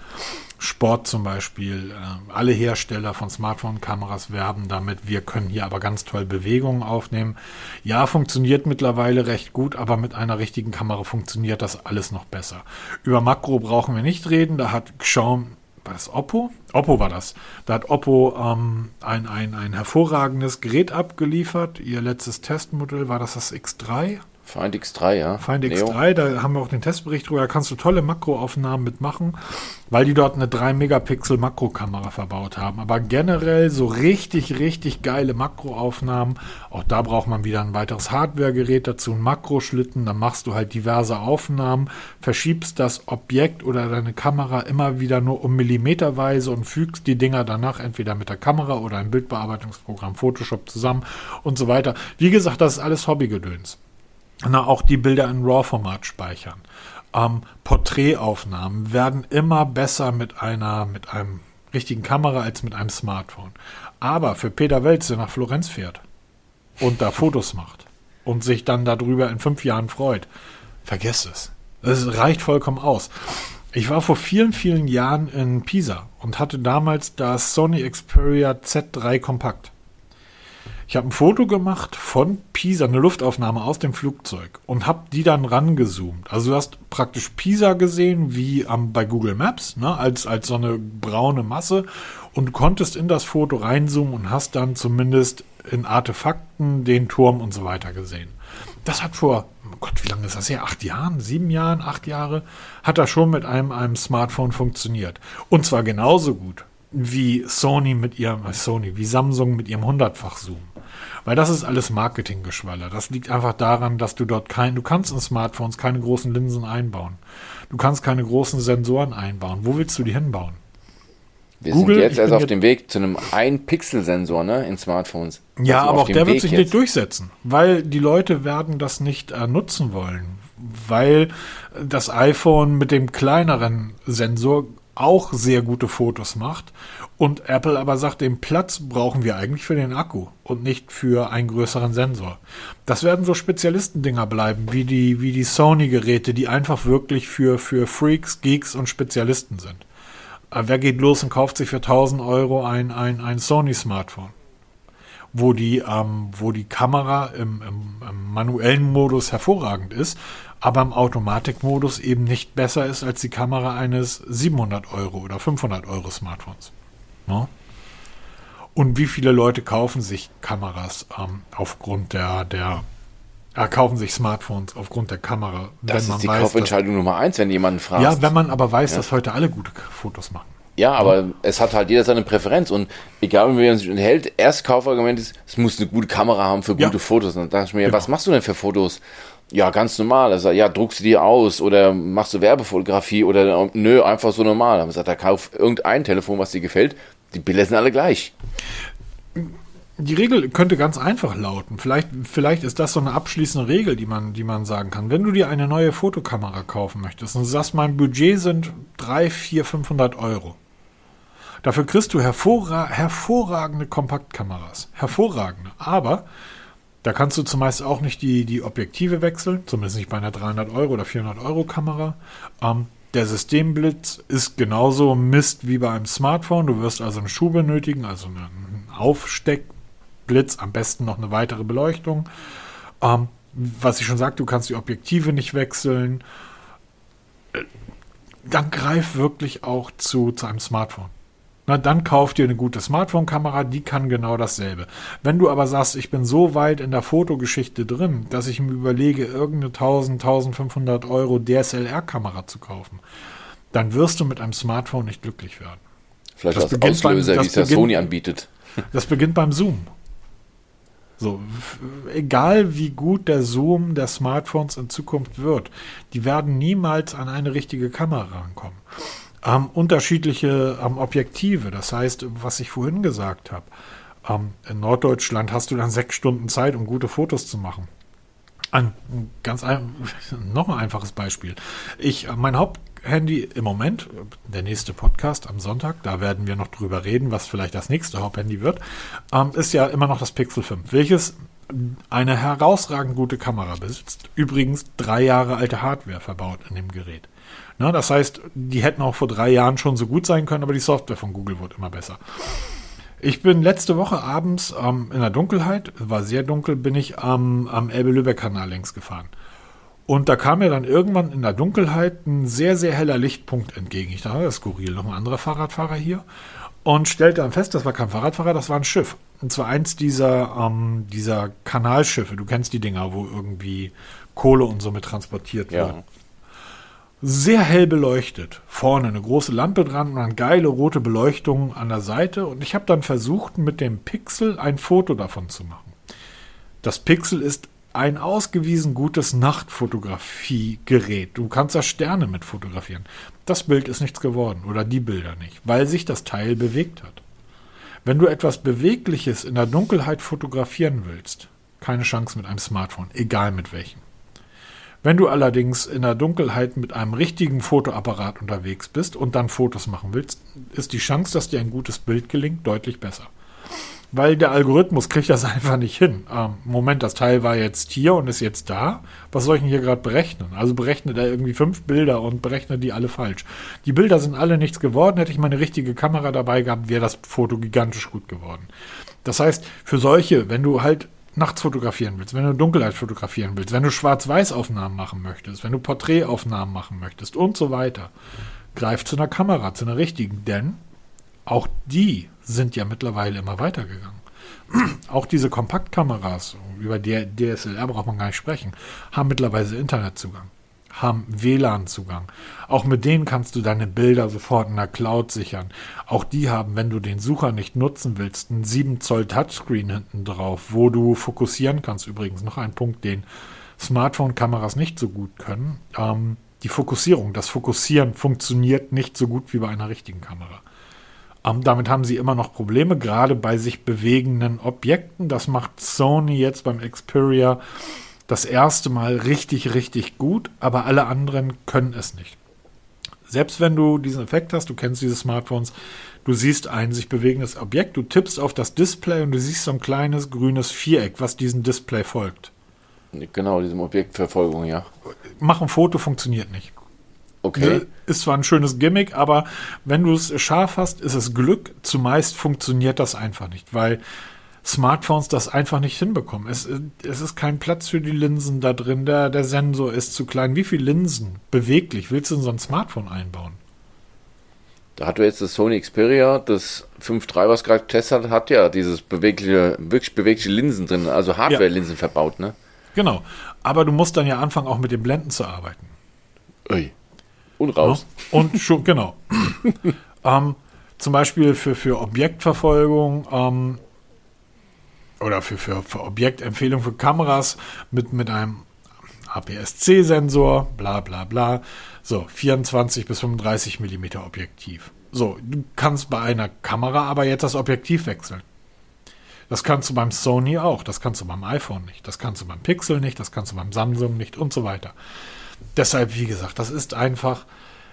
Sport zum Beispiel. Äh, alle Hersteller von Smartphone-Kameras werben damit. Wir können hier aber ganz toll Bewegungen aufnehmen. Ja, funktioniert mittlerweile recht gut, aber mit einer richtigen Kamera funktioniert das alles noch besser. Über Makro brauchen wir nicht reden. Da hat Xiaomi war das Oppo? Oppo war das. Da hat Oppo ähm, ein, ein, ein hervorragendes Gerät abgeliefert. Ihr letztes Testmodell war das das X3? Find X3, ja. Find X3, da haben wir auch den Testbericht drüber, da kannst du tolle Makroaufnahmen mitmachen, weil die dort eine 3 Megapixel Makrokamera verbaut haben. Aber generell so richtig, richtig geile Makroaufnahmen, auch da braucht man wieder ein weiteres Hardwaregerät dazu, einen Makroschlitten, dann machst du halt diverse Aufnahmen, verschiebst das Objekt oder deine Kamera immer wieder nur um Millimeterweise und fügst die Dinger danach entweder mit der Kamera oder im Bildbearbeitungsprogramm Photoshop zusammen und so weiter. Wie gesagt, das ist alles Hobbygedöns. Na, auch die Bilder in RAW-Format speichern. Ähm, Porträtaufnahmen werden immer besser mit einer, mit einem richtigen Kamera als mit einem Smartphone. Aber für Peter Welz, der nach Florenz fährt und da Fotos macht und sich dann darüber in fünf Jahren freut, vergesst es. Es reicht vollkommen aus. Ich war vor vielen, vielen Jahren in Pisa und hatte damals das Sony Xperia Z3 Kompakt. Ich habe ein Foto gemacht von Pisa, eine Luftaufnahme aus dem Flugzeug und habe die dann rangezoomt. Also du hast praktisch Pisa gesehen, wie ähm, bei Google Maps, ne, als, als so eine braune Masse und konntest in das Foto reinzoomen und hast dann zumindest in Artefakten den Turm und so weiter gesehen. Das hat vor, oh Gott, wie lange ist das her? Acht Jahren, sieben Jahren, acht Jahre, hat das schon mit einem, einem Smartphone funktioniert. Und zwar genauso gut wie Sony mit ihrem, äh, Sony, wie Samsung mit ihrem hundertfach Zoom. Weil das ist alles Marketinggeschwaller. Das liegt einfach daran, dass du dort kein, du kannst in Smartphones keine großen Linsen einbauen. Du kannst keine großen Sensoren einbauen. Wo willst du die hinbauen? Wir Google, sind jetzt erst auf dem Weg zu einem 1-Pixel-Sensor ne, in Smartphones. Ja, also aber auch der Weg wird sich jetzt. nicht durchsetzen, weil die Leute werden das nicht äh, nutzen wollen, weil das iPhone mit dem kleineren Sensor auch sehr gute Fotos macht und Apple aber sagt, den Platz brauchen wir eigentlich für den Akku und nicht für einen größeren Sensor. Das werden so Spezialistendinger bleiben, wie die, wie die Sony-Geräte, die einfach wirklich für, für Freaks, Geeks und Spezialisten sind. Äh, wer geht los und kauft sich für 1000 Euro ein, ein, ein Sony-Smartphone? Wo die, ähm, wo die Kamera im, im, im manuellen Modus hervorragend ist, aber im Automatikmodus eben nicht besser ist als die Kamera eines 700 Euro oder 500 Euro Smartphones. Ne? Und wie viele Leute kaufen sich Kameras ähm, aufgrund der, der äh, kaufen sich Smartphones aufgrund der Kamera. Das ist die weiß, Kaufentscheidung dass, Nummer eins, wenn jemand fragt. Ja, wenn man aber weiß, ja. dass heute alle gute Fotos machen. Ja, aber ja. es hat halt jeder seine Präferenz und egal, wie man sich unterhält, erst Kaufargument ist, es muss eine gute Kamera haben für gute ja. Fotos. Und dann dachte ich mir, genau. was machst du denn für Fotos? Ja, ganz normal. Also, ja, druckst du die aus oder machst du Werbefotografie oder nö, einfach so normal. Dann sagt er, kauf irgendein Telefon, was dir gefällt, die Bilder sind alle gleich. Die Regel könnte ganz einfach lauten. Vielleicht, vielleicht ist das so eine abschließende Regel, die man, die man sagen kann. Wenn du dir eine neue Fotokamera kaufen möchtest und sagst, mein Budget sind 3, 4, 500 Euro. Dafür kriegst du hervorra hervorragende Kompaktkameras. Hervorragende. Aber da kannst du zumeist auch nicht die, die Objektive wechseln, zumindest nicht bei einer 300 Euro oder 400 Euro Kamera. Ähm, der Systemblitz ist genauso Mist wie bei einem Smartphone. Du wirst also einen Schuh benötigen, also einen Aufsteckblitz, am besten noch eine weitere Beleuchtung. Ähm, was ich schon sagte, du kannst die Objektive nicht wechseln. Äh, dann greif wirklich auch zu, zu einem Smartphone. Na, dann kauf dir eine gute Smartphone-Kamera, die kann genau dasselbe. Wenn du aber sagst, ich bin so weit in der Fotogeschichte drin, dass ich mir überlege, irgendeine 1000, 1500 Euro DSLR-Kamera zu kaufen, dann wirst du mit einem Smartphone nicht glücklich werden. Vielleicht das als Auslöser, beim, wie es der Sony anbietet. Das beginnt beim Zoom. So, egal wie gut der Zoom der Smartphones in Zukunft wird, die werden niemals an eine richtige Kamera rankommen ähm, unterschiedliche ähm, Objektive. Das heißt, was ich vorhin gesagt habe, ähm, in Norddeutschland hast du dann sechs Stunden Zeit, um gute Fotos zu machen. Ein ganz ein, noch ein einfaches Beispiel. Ich, äh, mein Haupthandy im Moment, der nächste Podcast am Sonntag, da werden wir noch drüber reden, was vielleicht das nächste Haupthandy wird, ähm, ist ja immer noch das Pixel 5, welches eine herausragend gute Kamera besitzt. Übrigens drei Jahre alte Hardware verbaut in dem Gerät. Na, das heißt, die hätten auch vor drei Jahren schon so gut sein können, aber die Software von Google wird immer besser. Ich bin letzte Woche abends ähm, in der Dunkelheit, war sehr dunkel, bin ich am, am Elbe-Lübeck-Kanal längs gefahren. Und da kam mir dann irgendwann in der Dunkelheit ein sehr, sehr heller Lichtpunkt entgegen. Ich dachte, das ist skurril, noch ein anderer Fahrradfahrer hier. Und stellte dann fest, das war kein Fahrradfahrer, das war ein Schiff. Und zwar eins dieser, ähm, dieser Kanalschiffe. Du kennst die Dinger, wo irgendwie Kohle und so mit transportiert ja. wird sehr hell beleuchtet. Vorne eine große Lampe dran und eine geile rote Beleuchtung an der Seite. Und ich habe dann versucht, mit dem Pixel ein Foto davon zu machen. Das Pixel ist ein ausgewiesen gutes Nachtfotografiegerät. Du kannst da Sterne mit fotografieren. Das Bild ist nichts geworden oder die Bilder nicht, weil sich das Teil bewegt hat. Wenn du etwas Bewegliches in der Dunkelheit fotografieren willst, keine Chance mit einem Smartphone, egal mit welchem. Wenn du allerdings in der Dunkelheit mit einem richtigen Fotoapparat unterwegs bist und dann Fotos machen willst, ist die Chance, dass dir ein gutes Bild gelingt, deutlich besser. Weil der Algorithmus kriegt das einfach nicht hin. Ähm, Moment, das Teil war jetzt hier und ist jetzt da. Was soll ich denn hier gerade berechnen? Also berechnet er irgendwie fünf Bilder und berechnet die alle falsch. Die Bilder sind alle nichts geworden. Hätte ich meine richtige Kamera dabei gehabt, wäre das Foto gigantisch gut geworden. Das heißt, für solche, wenn du halt nachts fotografieren willst, wenn du Dunkelheit fotografieren willst, wenn du Schwarz-Weiß-Aufnahmen machen möchtest, wenn du Porträtaufnahmen machen möchtest und so weiter, greif zu einer Kamera, zu einer richtigen, denn auch die sind ja mittlerweile immer weitergegangen. Auch diese Kompaktkameras, über die DSLR braucht man gar nicht sprechen, haben mittlerweile Internetzugang haben WLAN-Zugang. Auch mit denen kannst du deine Bilder sofort in der Cloud sichern. Auch die haben, wenn du den Sucher nicht nutzen willst, einen 7 Zoll Touchscreen hinten drauf, wo du fokussieren kannst. Übrigens noch ein Punkt, den Smartphone-Kameras nicht so gut können. Ähm, die Fokussierung, das Fokussieren funktioniert nicht so gut wie bei einer richtigen Kamera. Ähm, damit haben sie immer noch Probleme, gerade bei sich bewegenden Objekten. Das macht Sony jetzt beim Xperia das erste Mal richtig, richtig gut, aber alle anderen können es nicht. Selbst wenn du diesen Effekt hast, du kennst diese Smartphones, du siehst ein sich bewegendes Objekt, du tippst auf das Display und du siehst so ein kleines grünes Viereck, was diesem Display folgt. Genau, diesem Objektverfolgung, ja. Mach ein Foto funktioniert nicht. Okay. Ne, ist zwar ein schönes Gimmick, aber wenn du es scharf hast, ist es Glück. Zumeist funktioniert das einfach nicht, weil Smartphones das einfach nicht hinbekommen. Es, es ist kein Platz für die Linsen da drin, der, der Sensor ist zu klein. Wie viele Linsen beweglich willst du in so ein Smartphone einbauen? Da hat du jetzt das Sony Xperia, das 5.3, was gerade getestet hat, hat ja dieses bewegliche, wirklich bewegliche Linsen drin, also Hardware-Linsen ja. verbaut, ne? Genau. Aber du musst dann ja anfangen, auch mit den Blenden zu arbeiten. Ui. Und raus. Ja? Und schon, genau. ähm, zum Beispiel für, für Objektverfolgung ähm, oder für, für, für Objektempfehlung für Kameras mit, mit einem APS-C-Sensor, bla bla bla. So, 24 bis 35 mm Objektiv. So, du kannst bei einer Kamera aber jetzt das Objektiv wechseln. Das kannst du beim Sony auch, das kannst du beim iPhone nicht, das kannst du beim Pixel nicht, das kannst du beim Samsung nicht und so weiter. Deshalb, wie gesagt, das ist einfach,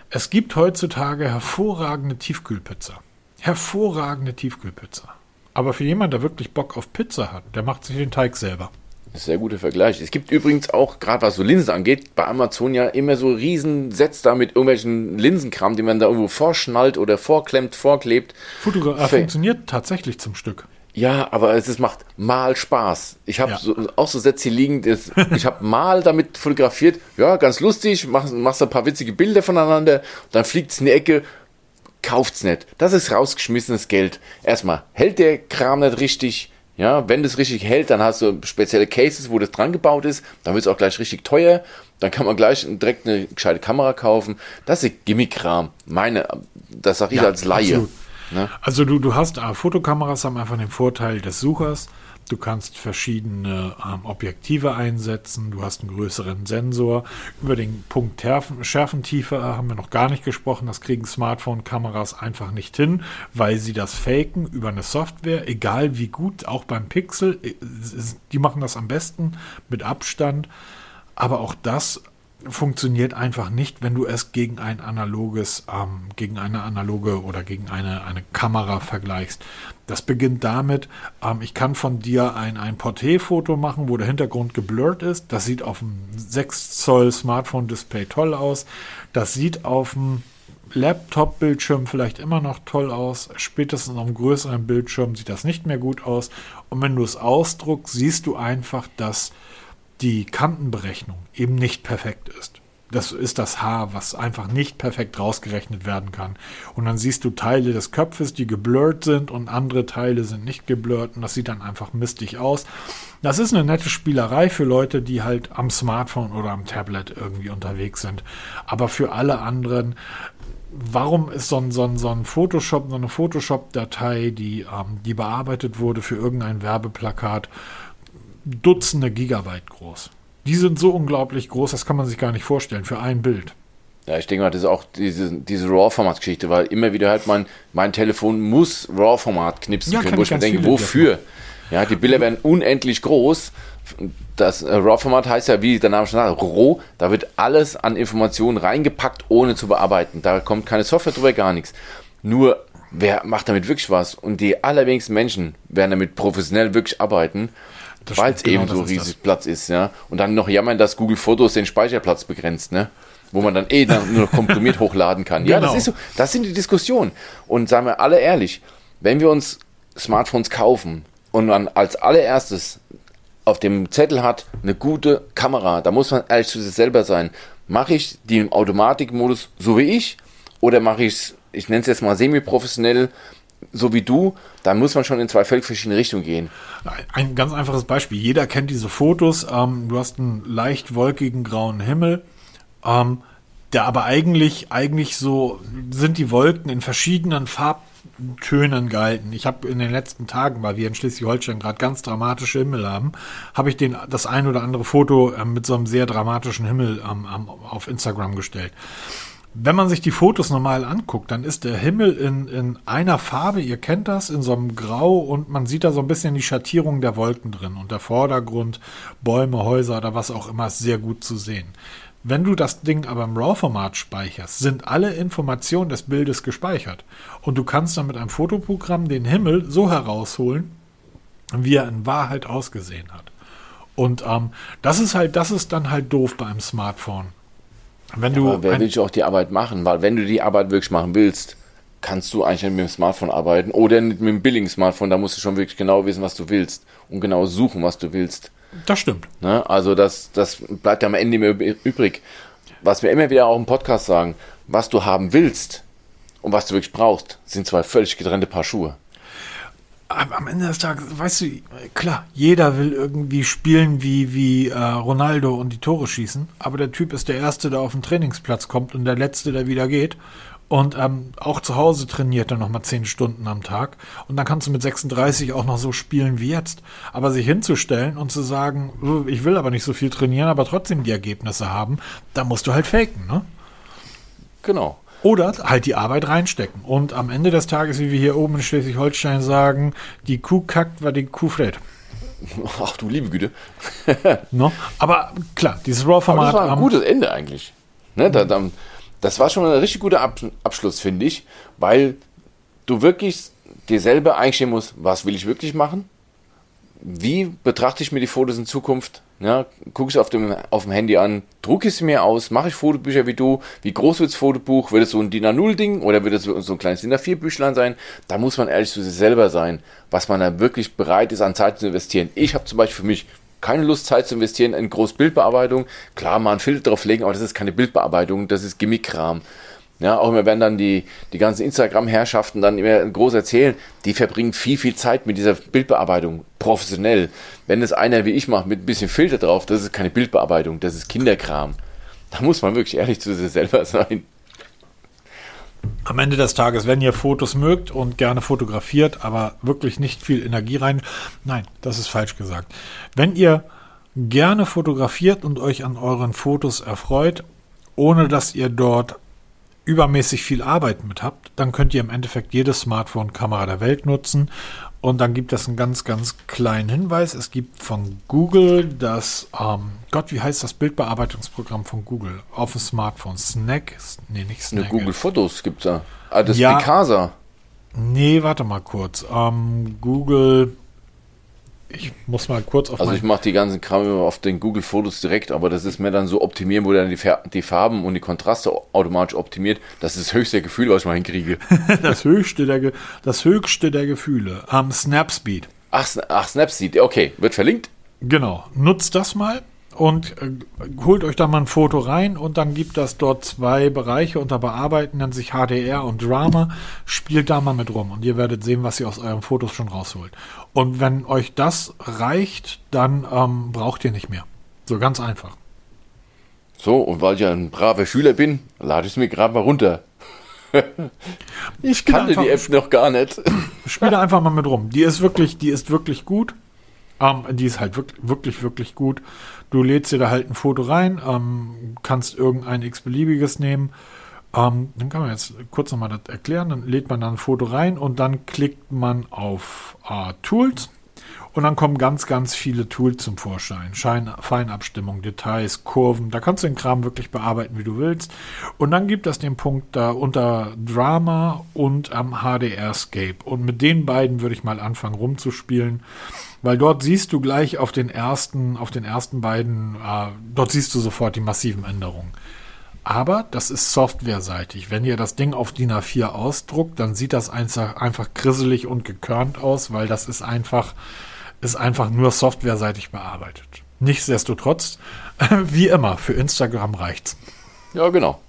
es gibt heutzutage hervorragende Tiefkühlpizza. Hervorragende Tiefkühlpizza. Aber für jemanden, der wirklich Bock auf Pizza hat, der macht sich den Teig selber. Sehr guter Vergleich. Es gibt übrigens auch, gerade was so Linsen angeht, bei Amazon ja immer so riesen Sets da mit irgendwelchen Linsenkram, die man da irgendwo vorschnallt oder vorklemmt, vorklebt. Fotogra äh, funktioniert tatsächlich zum Stück. Ja, aber es ist, macht mal Spaß. Ich habe Ja. so, auch so Sätze hier liegen. Das, ich habe mal damit fotografiert. Ja, ganz lustig. Mach, machst ein paar witzige Bilder voneinander. Dann fliegt's in die Ecke. Kauft's nicht. Das ist rausgeschmissenes Geld. Erstmal, hält der Kram nicht richtig? Ja, wenn das richtig hält, dann hast du spezielle Cases, wo das dran gebaut ist. Dann wird's auch gleich richtig teuer. Dann kann man gleich direkt eine gescheite Kamera kaufen. Das ist Gimmick-Kram. Meine, das sag ich Ja, als Laie. Ne? Also du, du hast Fotokameras haben einfach den Vorteil des Suchers. Du kannst verschiedene ähm, Objektive einsetzen. Du hast einen größeren Sensor. Über den Punkt Terfen, Schärfentiefe äh, haben wir noch gar nicht gesprochen. Das kriegen Smartphone-Kameras einfach nicht hin, weil sie das faken über eine Software, egal wie gut, auch beim Pixel. äh, Die machen das am besten mit Abstand. Aber auch das funktioniert einfach nicht, wenn du es gegen ein analoges, ähm, gegen eine analoge oder gegen eine, eine Kamera vergleichst. Das beginnt damit, ähm, ich kann von dir ein, ein Porträtfoto machen, wo der Hintergrund geblurrt ist. Das sieht auf dem 6 Zoll Smartphone-Display toll aus. Das sieht auf dem Laptop-Bildschirm vielleicht immer noch toll aus. Spätestens auf einem größeren Bildschirm sieht das nicht mehr gut aus. Und wenn du es ausdruckst, siehst du einfach, dass die Kantenberechnung eben nicht perfekt ist. Das ist das Haar, was einfach nicht perfekt rausgerechnet werden kann. Und dann siehst du Teile des Köpfes, die geblurrt sind und andere Teile sind nicht geblurrt und das sieht dann einfach mistig aus. Das ist eine nette Spielerei für Leute, die halt am Smartphone oder am Tablet irgendwie unterwegs sind. Aber für alle anderen, warum ist so ein, so ein, so ein Photoshop, so eine Photoshop-Datei, die, ähm, die bearbeitet wurde für irgendein Werbeplakat, Dutzende Gigabyte groß. Die sind so unglaublich groß, das kann man sich gar nicht vorstellen für ein Bild. Ja, ich denke mal, das ist auch diese, diese RAW-Format-Geschichte, weil immer wieder halt mein, mein Telefon muss RAW-Format knipsen Ja, können, wo ich mir denke, wofür? Ja, die Bilder werden unendlich groß. Das äh, RAW-Format heißt ja, wie der Name schon sagt, roh. Da wird alles an Informationen reingepackt, ohne zu bearbeiten. Da kommt keine Software drüber, gar nichts. Nur, wer macht damit wirklich was? Und die allerwenigsten Menschen werden damit professionell wirklich arbeiten, weil es genau eben so riesig Platz ist, ja. Und dann noch jammern, dass Google Fotos den Speicherplatz begrenzt, ne? Wo man dann eh dann nur noch komprimiert hochladen kann. Ja, das Genau. ist so. Das sind die Diskussionen. Und sagen wir alle ehrlich, wenn wir uns Smartphones kaufen und man als allererstes auf dem Zettel hat eine gute Kamera, da muss man ehrlich zu sich selber sein. Mache ich die im Automatikmodus so wie ich oder mache ich es, ich nenne es jetzt mal semi-professionell, so wie du, dann muss man schon in zwei völlig verschiedene Richtungen gehen. Ein- ganz einfaches Beispiel. Jeder kennt diese Fotos. Ähm, du hast einen leicht wolkigen grauen Himmel, ähm, der aber eigentlich, eigentlich so sind die Wolken in verschiedenen Farbtönen gehalten. Ich habe in den letzten Tagen, weil wir in Schleswig-Holstein gerade ganz dramatische Himmel haben, habe ich den, das ein oder andere Foto ähm, mit so einem sehr dramatischen Himmel ähm, auf Instagram gestellt. Wenn man sich die Fotos normal anguckt, dann ist der Himmel in, in einer Farbe, ihr kennt das, in so einem Grau und man sieht da so ein bisschen die Schattierung der Wolken drin und der Vordergrund, Bäume, Häuser oder was auch immer ist sehr gut zu sehen. Wenn du das Ding aber im RAW-Format speicherst, sind alle Informationen des Bildes gespeichert und du kannst dann mit einem Fotoprogramm den Himmel so herausholen, wie er in Wahrheit ausgesehen hat. Und ähm, das ist halt, das ist dann halt doof beim Smartphone. Wenn du Aber wer will auch die Arbeit machen? Weil wenn du die Arbeit wirklich machen willst, kannst du eigentlich mit dem Smartphone arbeiten oder mit dem billigen Smartphone. Da musst du schon wirklich genau wissen, was du willst und genau suchen, was du willst. Das stimmt. Ne? Also das, das bleibt ja am Ende immer üb- übrig. Was wir immer wieder auch im Podcast sagen, was du haben willst und was du wirklich brauchst, sind zwei völlig getrennte Paar Schuhe. Am Ende des Tages, weißt du, klar, jeder will irgendwie spielen wie, wie äh, Ronaldo und die Tore schießen, aber der Typ ist der Erste, der auf den Trainingsplatz kommt und der Letzte, der wieder geht. Und ähm, auch zu Hause trainiert er nochmal 10 Stunden am Tag. Und dann kannst du mit 36 auch noch so spielen wie jetzt. Aber sich hinzustellen und zu sagen, "Oh, ich will aber nicht so viel trainieren, aber trotzdem die Ergebnisse haben, da musst du halt faken, ne? Genau. Oder halt die Arbeit reinstecken. Und am Ende des Tages, wie wir hier oben in Schleswig-Holstein sagen, die Kuh kackt, war die Kuh fred. Ach du liebe Güte. No? Aber klar, dieses RAW-Format. das war ein gutes Ende eigentlich. Ne, da, da, das war schon ein richtig guter Ab Abschluss, finde ich, weil du wirklich dir selber eingestehen musst, was will ich wirklich machen? Wie betrachte ich mir die Fotos in Zukunft? Ja, gucke ich auf dem, auf dem Handy an, drucke ich sie mir aus, mache ich Fotobücher wie du, wie groß wird das Fotobuch, wird es so ein DIN A0-Ding oder wird es so, so ein kleines DIN A4-Büchlein sein? Da muss man ehrlich zu sich selber sein, was man da wirklich bereit ist, an Zeit zu investieren. Ich habe zum Beispiel für mich keine Lust, Zeit zu investieren in Großbildbearbeitung. Klar, mal einen Filter drauflegen, aber das ist keine Bildbearbeitung, das ist Gimmickkram. Ja, auch immer wenn dann die, die ganzen Instagram-Herrschaften dann immer groß erzählen, die verbringen viel, viel Zeit mit dieser Bildbearbeitung, professionell. Wenn es einer wie ich macht, mit ein bisschen Filter drauf, das ist keine Bildbearbeitung, das ist Kinderkram. Da muss man wirklich ehrlich zu sich selber sein. Am Ende des Tages, wenn ihr Fotos mögt und gerne fotografiert, aber wirklich nicht viel Energie rein. Nein, das ist falsch gesagt. Wenn ihr gerne fotografiert und euch an euren Fotos erfreut, ohne dass ihr dort übermäßig viel Arbeit mit habt, dann könnt ihr im Endeffekt jede Smartphone-Kamera der Welt nutzen. Und dann gibt es einen ganz, ganz kleinen Hinweis. Es gibt von Google das, ähm, Gott, wie heißt das Bildbearbeitungsprogramm von Google auf dem Smartphone? Snack? Nee, nicht Snack. Eine Google Fotos gibt es da. Ah, das ja, Picasa. Nee, warte mal kurz. Ähm, Google ich muss mal kurz auf. Also ich mache die ganzen Kram immer auf den Google Fotos direkt, aber das ist mir dann so optimieren, wo dann die, die Farben und die Kontraste automatisch optimiert. Das ist das höchste Gefühl, was ich mal hinkriege. das höchste der, das höchste der Gefühle. Am Snapspeed. Ach, ach, Snapseed, okay, wird verlinkt. Genau, nutzt das mal und äh, holt euch da mal ein Foto rein und dann gibt das dort zwei Bereiche unter Bearbeiten, nennt sich HDR und Drama. Spielt da mal mit rum und ihr werdet sehen, was ihr aus euren Fotos schon rausholt. Und wenn euch das reicht, dann ähm, braucht ihr nicht mehr. So ganz einfach. So, und weil ich ja ein braver Schüler bin, lade ich es mir gerade mal runter. ich kannte die App noch gar nicht. Spiele einfach mal mit rum. Die ist wirklich, die ist wirklich gut. Ähm, die ist halt wirklich, wirklich, wirklich gut. Du lädst dir da halt ein Foto rein, ähm, kannst irgendein x-beliebiges nehmen. Ähm, dann kann man jetzt kurz nochmal das erklären. Dann lädt man dann ein Foto rein und dann klickt man auf äh, Tools. Und dann kommen ganz, ganz viele Tools zum Vorschein. Schein, Feinabstimmung, Details, Kurven. Da kannst du den Kram wirklich bearbeiten, wie du willst. Und dann gibt es den Punkt da unter Drama und am HDR-Scape. Und mit den beiden würde ich mal anfangen rumzuspielen. Weil dort siehst du gleich auf den ersten, auf den ersten beiden, äh, dort siehst du sofort die massiven Änderungen. Aber das ist softwareseitig. Wenn ihr das Ding auf DIN A4 ausdruckt, dann sieht das einfach, einfach grisselig und gekörnt aus, weil das ist einfach, ist einfach nur softwareseitig bearbeitet. Nichtsdestotrotz, wie immer, für Instagram reicht's. Ja, genau.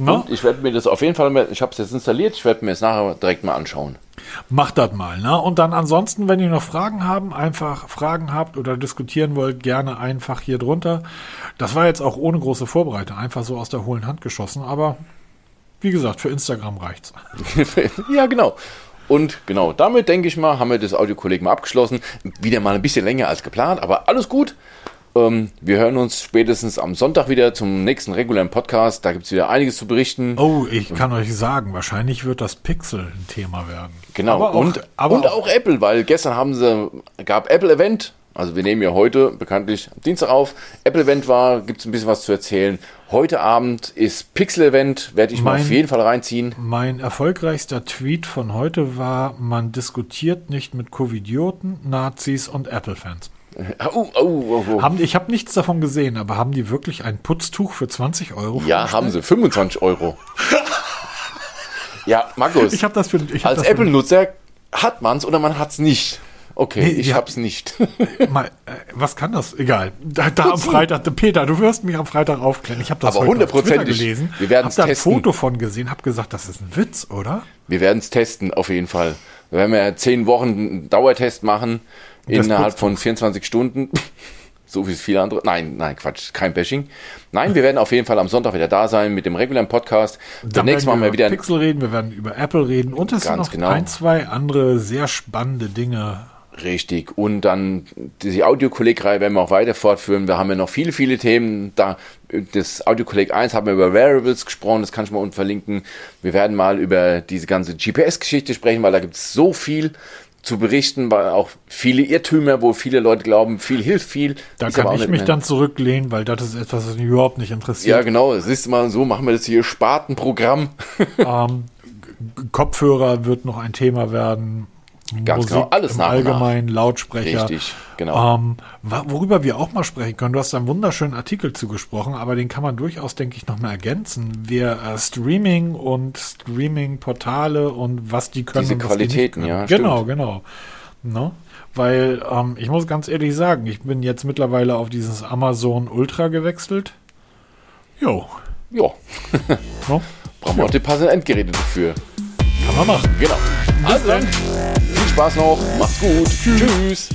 No? ich werde mir das auf jeden Fall, ich habe es jetzt installiert, ich werde mir es nachher direkt mal anschauen. Macht das mal, ne? Und dann ansonsten, wenn ihr noch Fragen haben, einfach Fragen habt oder diskutieren wollt, gerne einfach hier drunter. Das war jetzt auch ohne große Vorbereitung, einfach so aus der hohlen Hand geschossen, aber wie gesagt, für Instagram reicht's. ja, genau. Und genau, damit denke ich mal, haben wir das Audiokolleg mal abgeschlossen. Wieder mal ein bisschen länger als geplant, aber alles gut. Ähm, wir hören uns spätestens am Sonntag wieder zum nächsten regulären Podcast. Da gibt es wieder einiges zu berichten. Oh, ich kann euch sagen, wahrscheinlich wird das Pixel ein Thema werden. Genau, aber auch, und, aber und auch, auch Apple, weil gestern haben sie, gab Apple Event. Also wir nehmen ja heute bekanntlich Dienstag auf. Apple Event war, gibt es ein bisschen was zu erzählen. Heute Abend ist Pixel Event, werde ich mein, mal auf jeden Fall reinziehen. Mein erfolgreichster Tweet von heute war, man diskutiert nicht mit Covidioten, Nazis und Apple-Fans. Oh, oh, oh, haben, ich habe nichts davon gesehen, aber haben die wirklich ein Putztuch für 20 Euro? Ja, haben sie. 25 Euro. ja, Markus. Ich habe das für, ich Als Apple-Nutzer hat man es oder man hat es nicht. Okay, nee, ich hab's nicht. mal, äh, was kann das? Egal. Da, da am Freitag, Peter, du wirst mich am Freitag aufklären. Ich habe das Aber hundertprozentig gelesen. Wir werden habe ein Foto von gesehen, habe gesagt, das ist ein Witz, oder? Wir werden es testen, auf jeden Fall. Wir werden ja zehn Wochen einen Dauertest machen innerhalb von 24 Stunden. so wie es viele andere. Nein, nein, Quatsch, kein Bashing. Nein, wir werden auf jeden Fall am Sonntag wieder da sein mit dem regulären Podcast. Demnächst machen wir wieder über Pixel reden, wir werden über Apple reden und es sind noch genau. ein, zwei andere sehr spannende Dinge. Richtig. Und dann die Audiokolleg-Reihe werden wir auch weiter fortführen. Wir haben ja noch viele, viele Themen. Da das Audiokolleg 1 haben wir über Variables gesprochen, das kann ich mal unten verlinken. Wir werden mal über diese ganze GPS-Geschichte sprechen, weil da gibt es so viel zu berichten, weil auch viele Irrtümer, wo viele Leute glauben, viel hilft viel. Da kann ich mich mehr. dann zurücklehnen, weil das ist etwas, was mich überhaupt nicht interessiert. Ja, genau. Es ist mal so, machen wir das hier Spartenprogramm. ähm, Kopfhörer wird noch ein Thema werden. Ganz genau, alles im nach Allgemeinen, Lautsprecher. Richtig, genau. Ähm, worüber wir auch mal sprechen können, du hast einen wunderschönen Artikel zugesprochen, aber den kann man durchaus, denke ich, noch mal ergänzen. Wir äh, Streaming und Streaming-Portale und was die können Diese und was die nicht Qualitäten, können. ja, Genau, genau. Ne? Weil ähm, ich muss ganz ehrlich sagen, ich bin jetzt mittlerweile auf dieses Amazon Ultra gewechselt. Jo, Ja, ne? brauchen wir auch die passenden Endgeräte dafür. kann man machen. Genau. Also dann, viel Spaß noch, macht's gut, tschüss.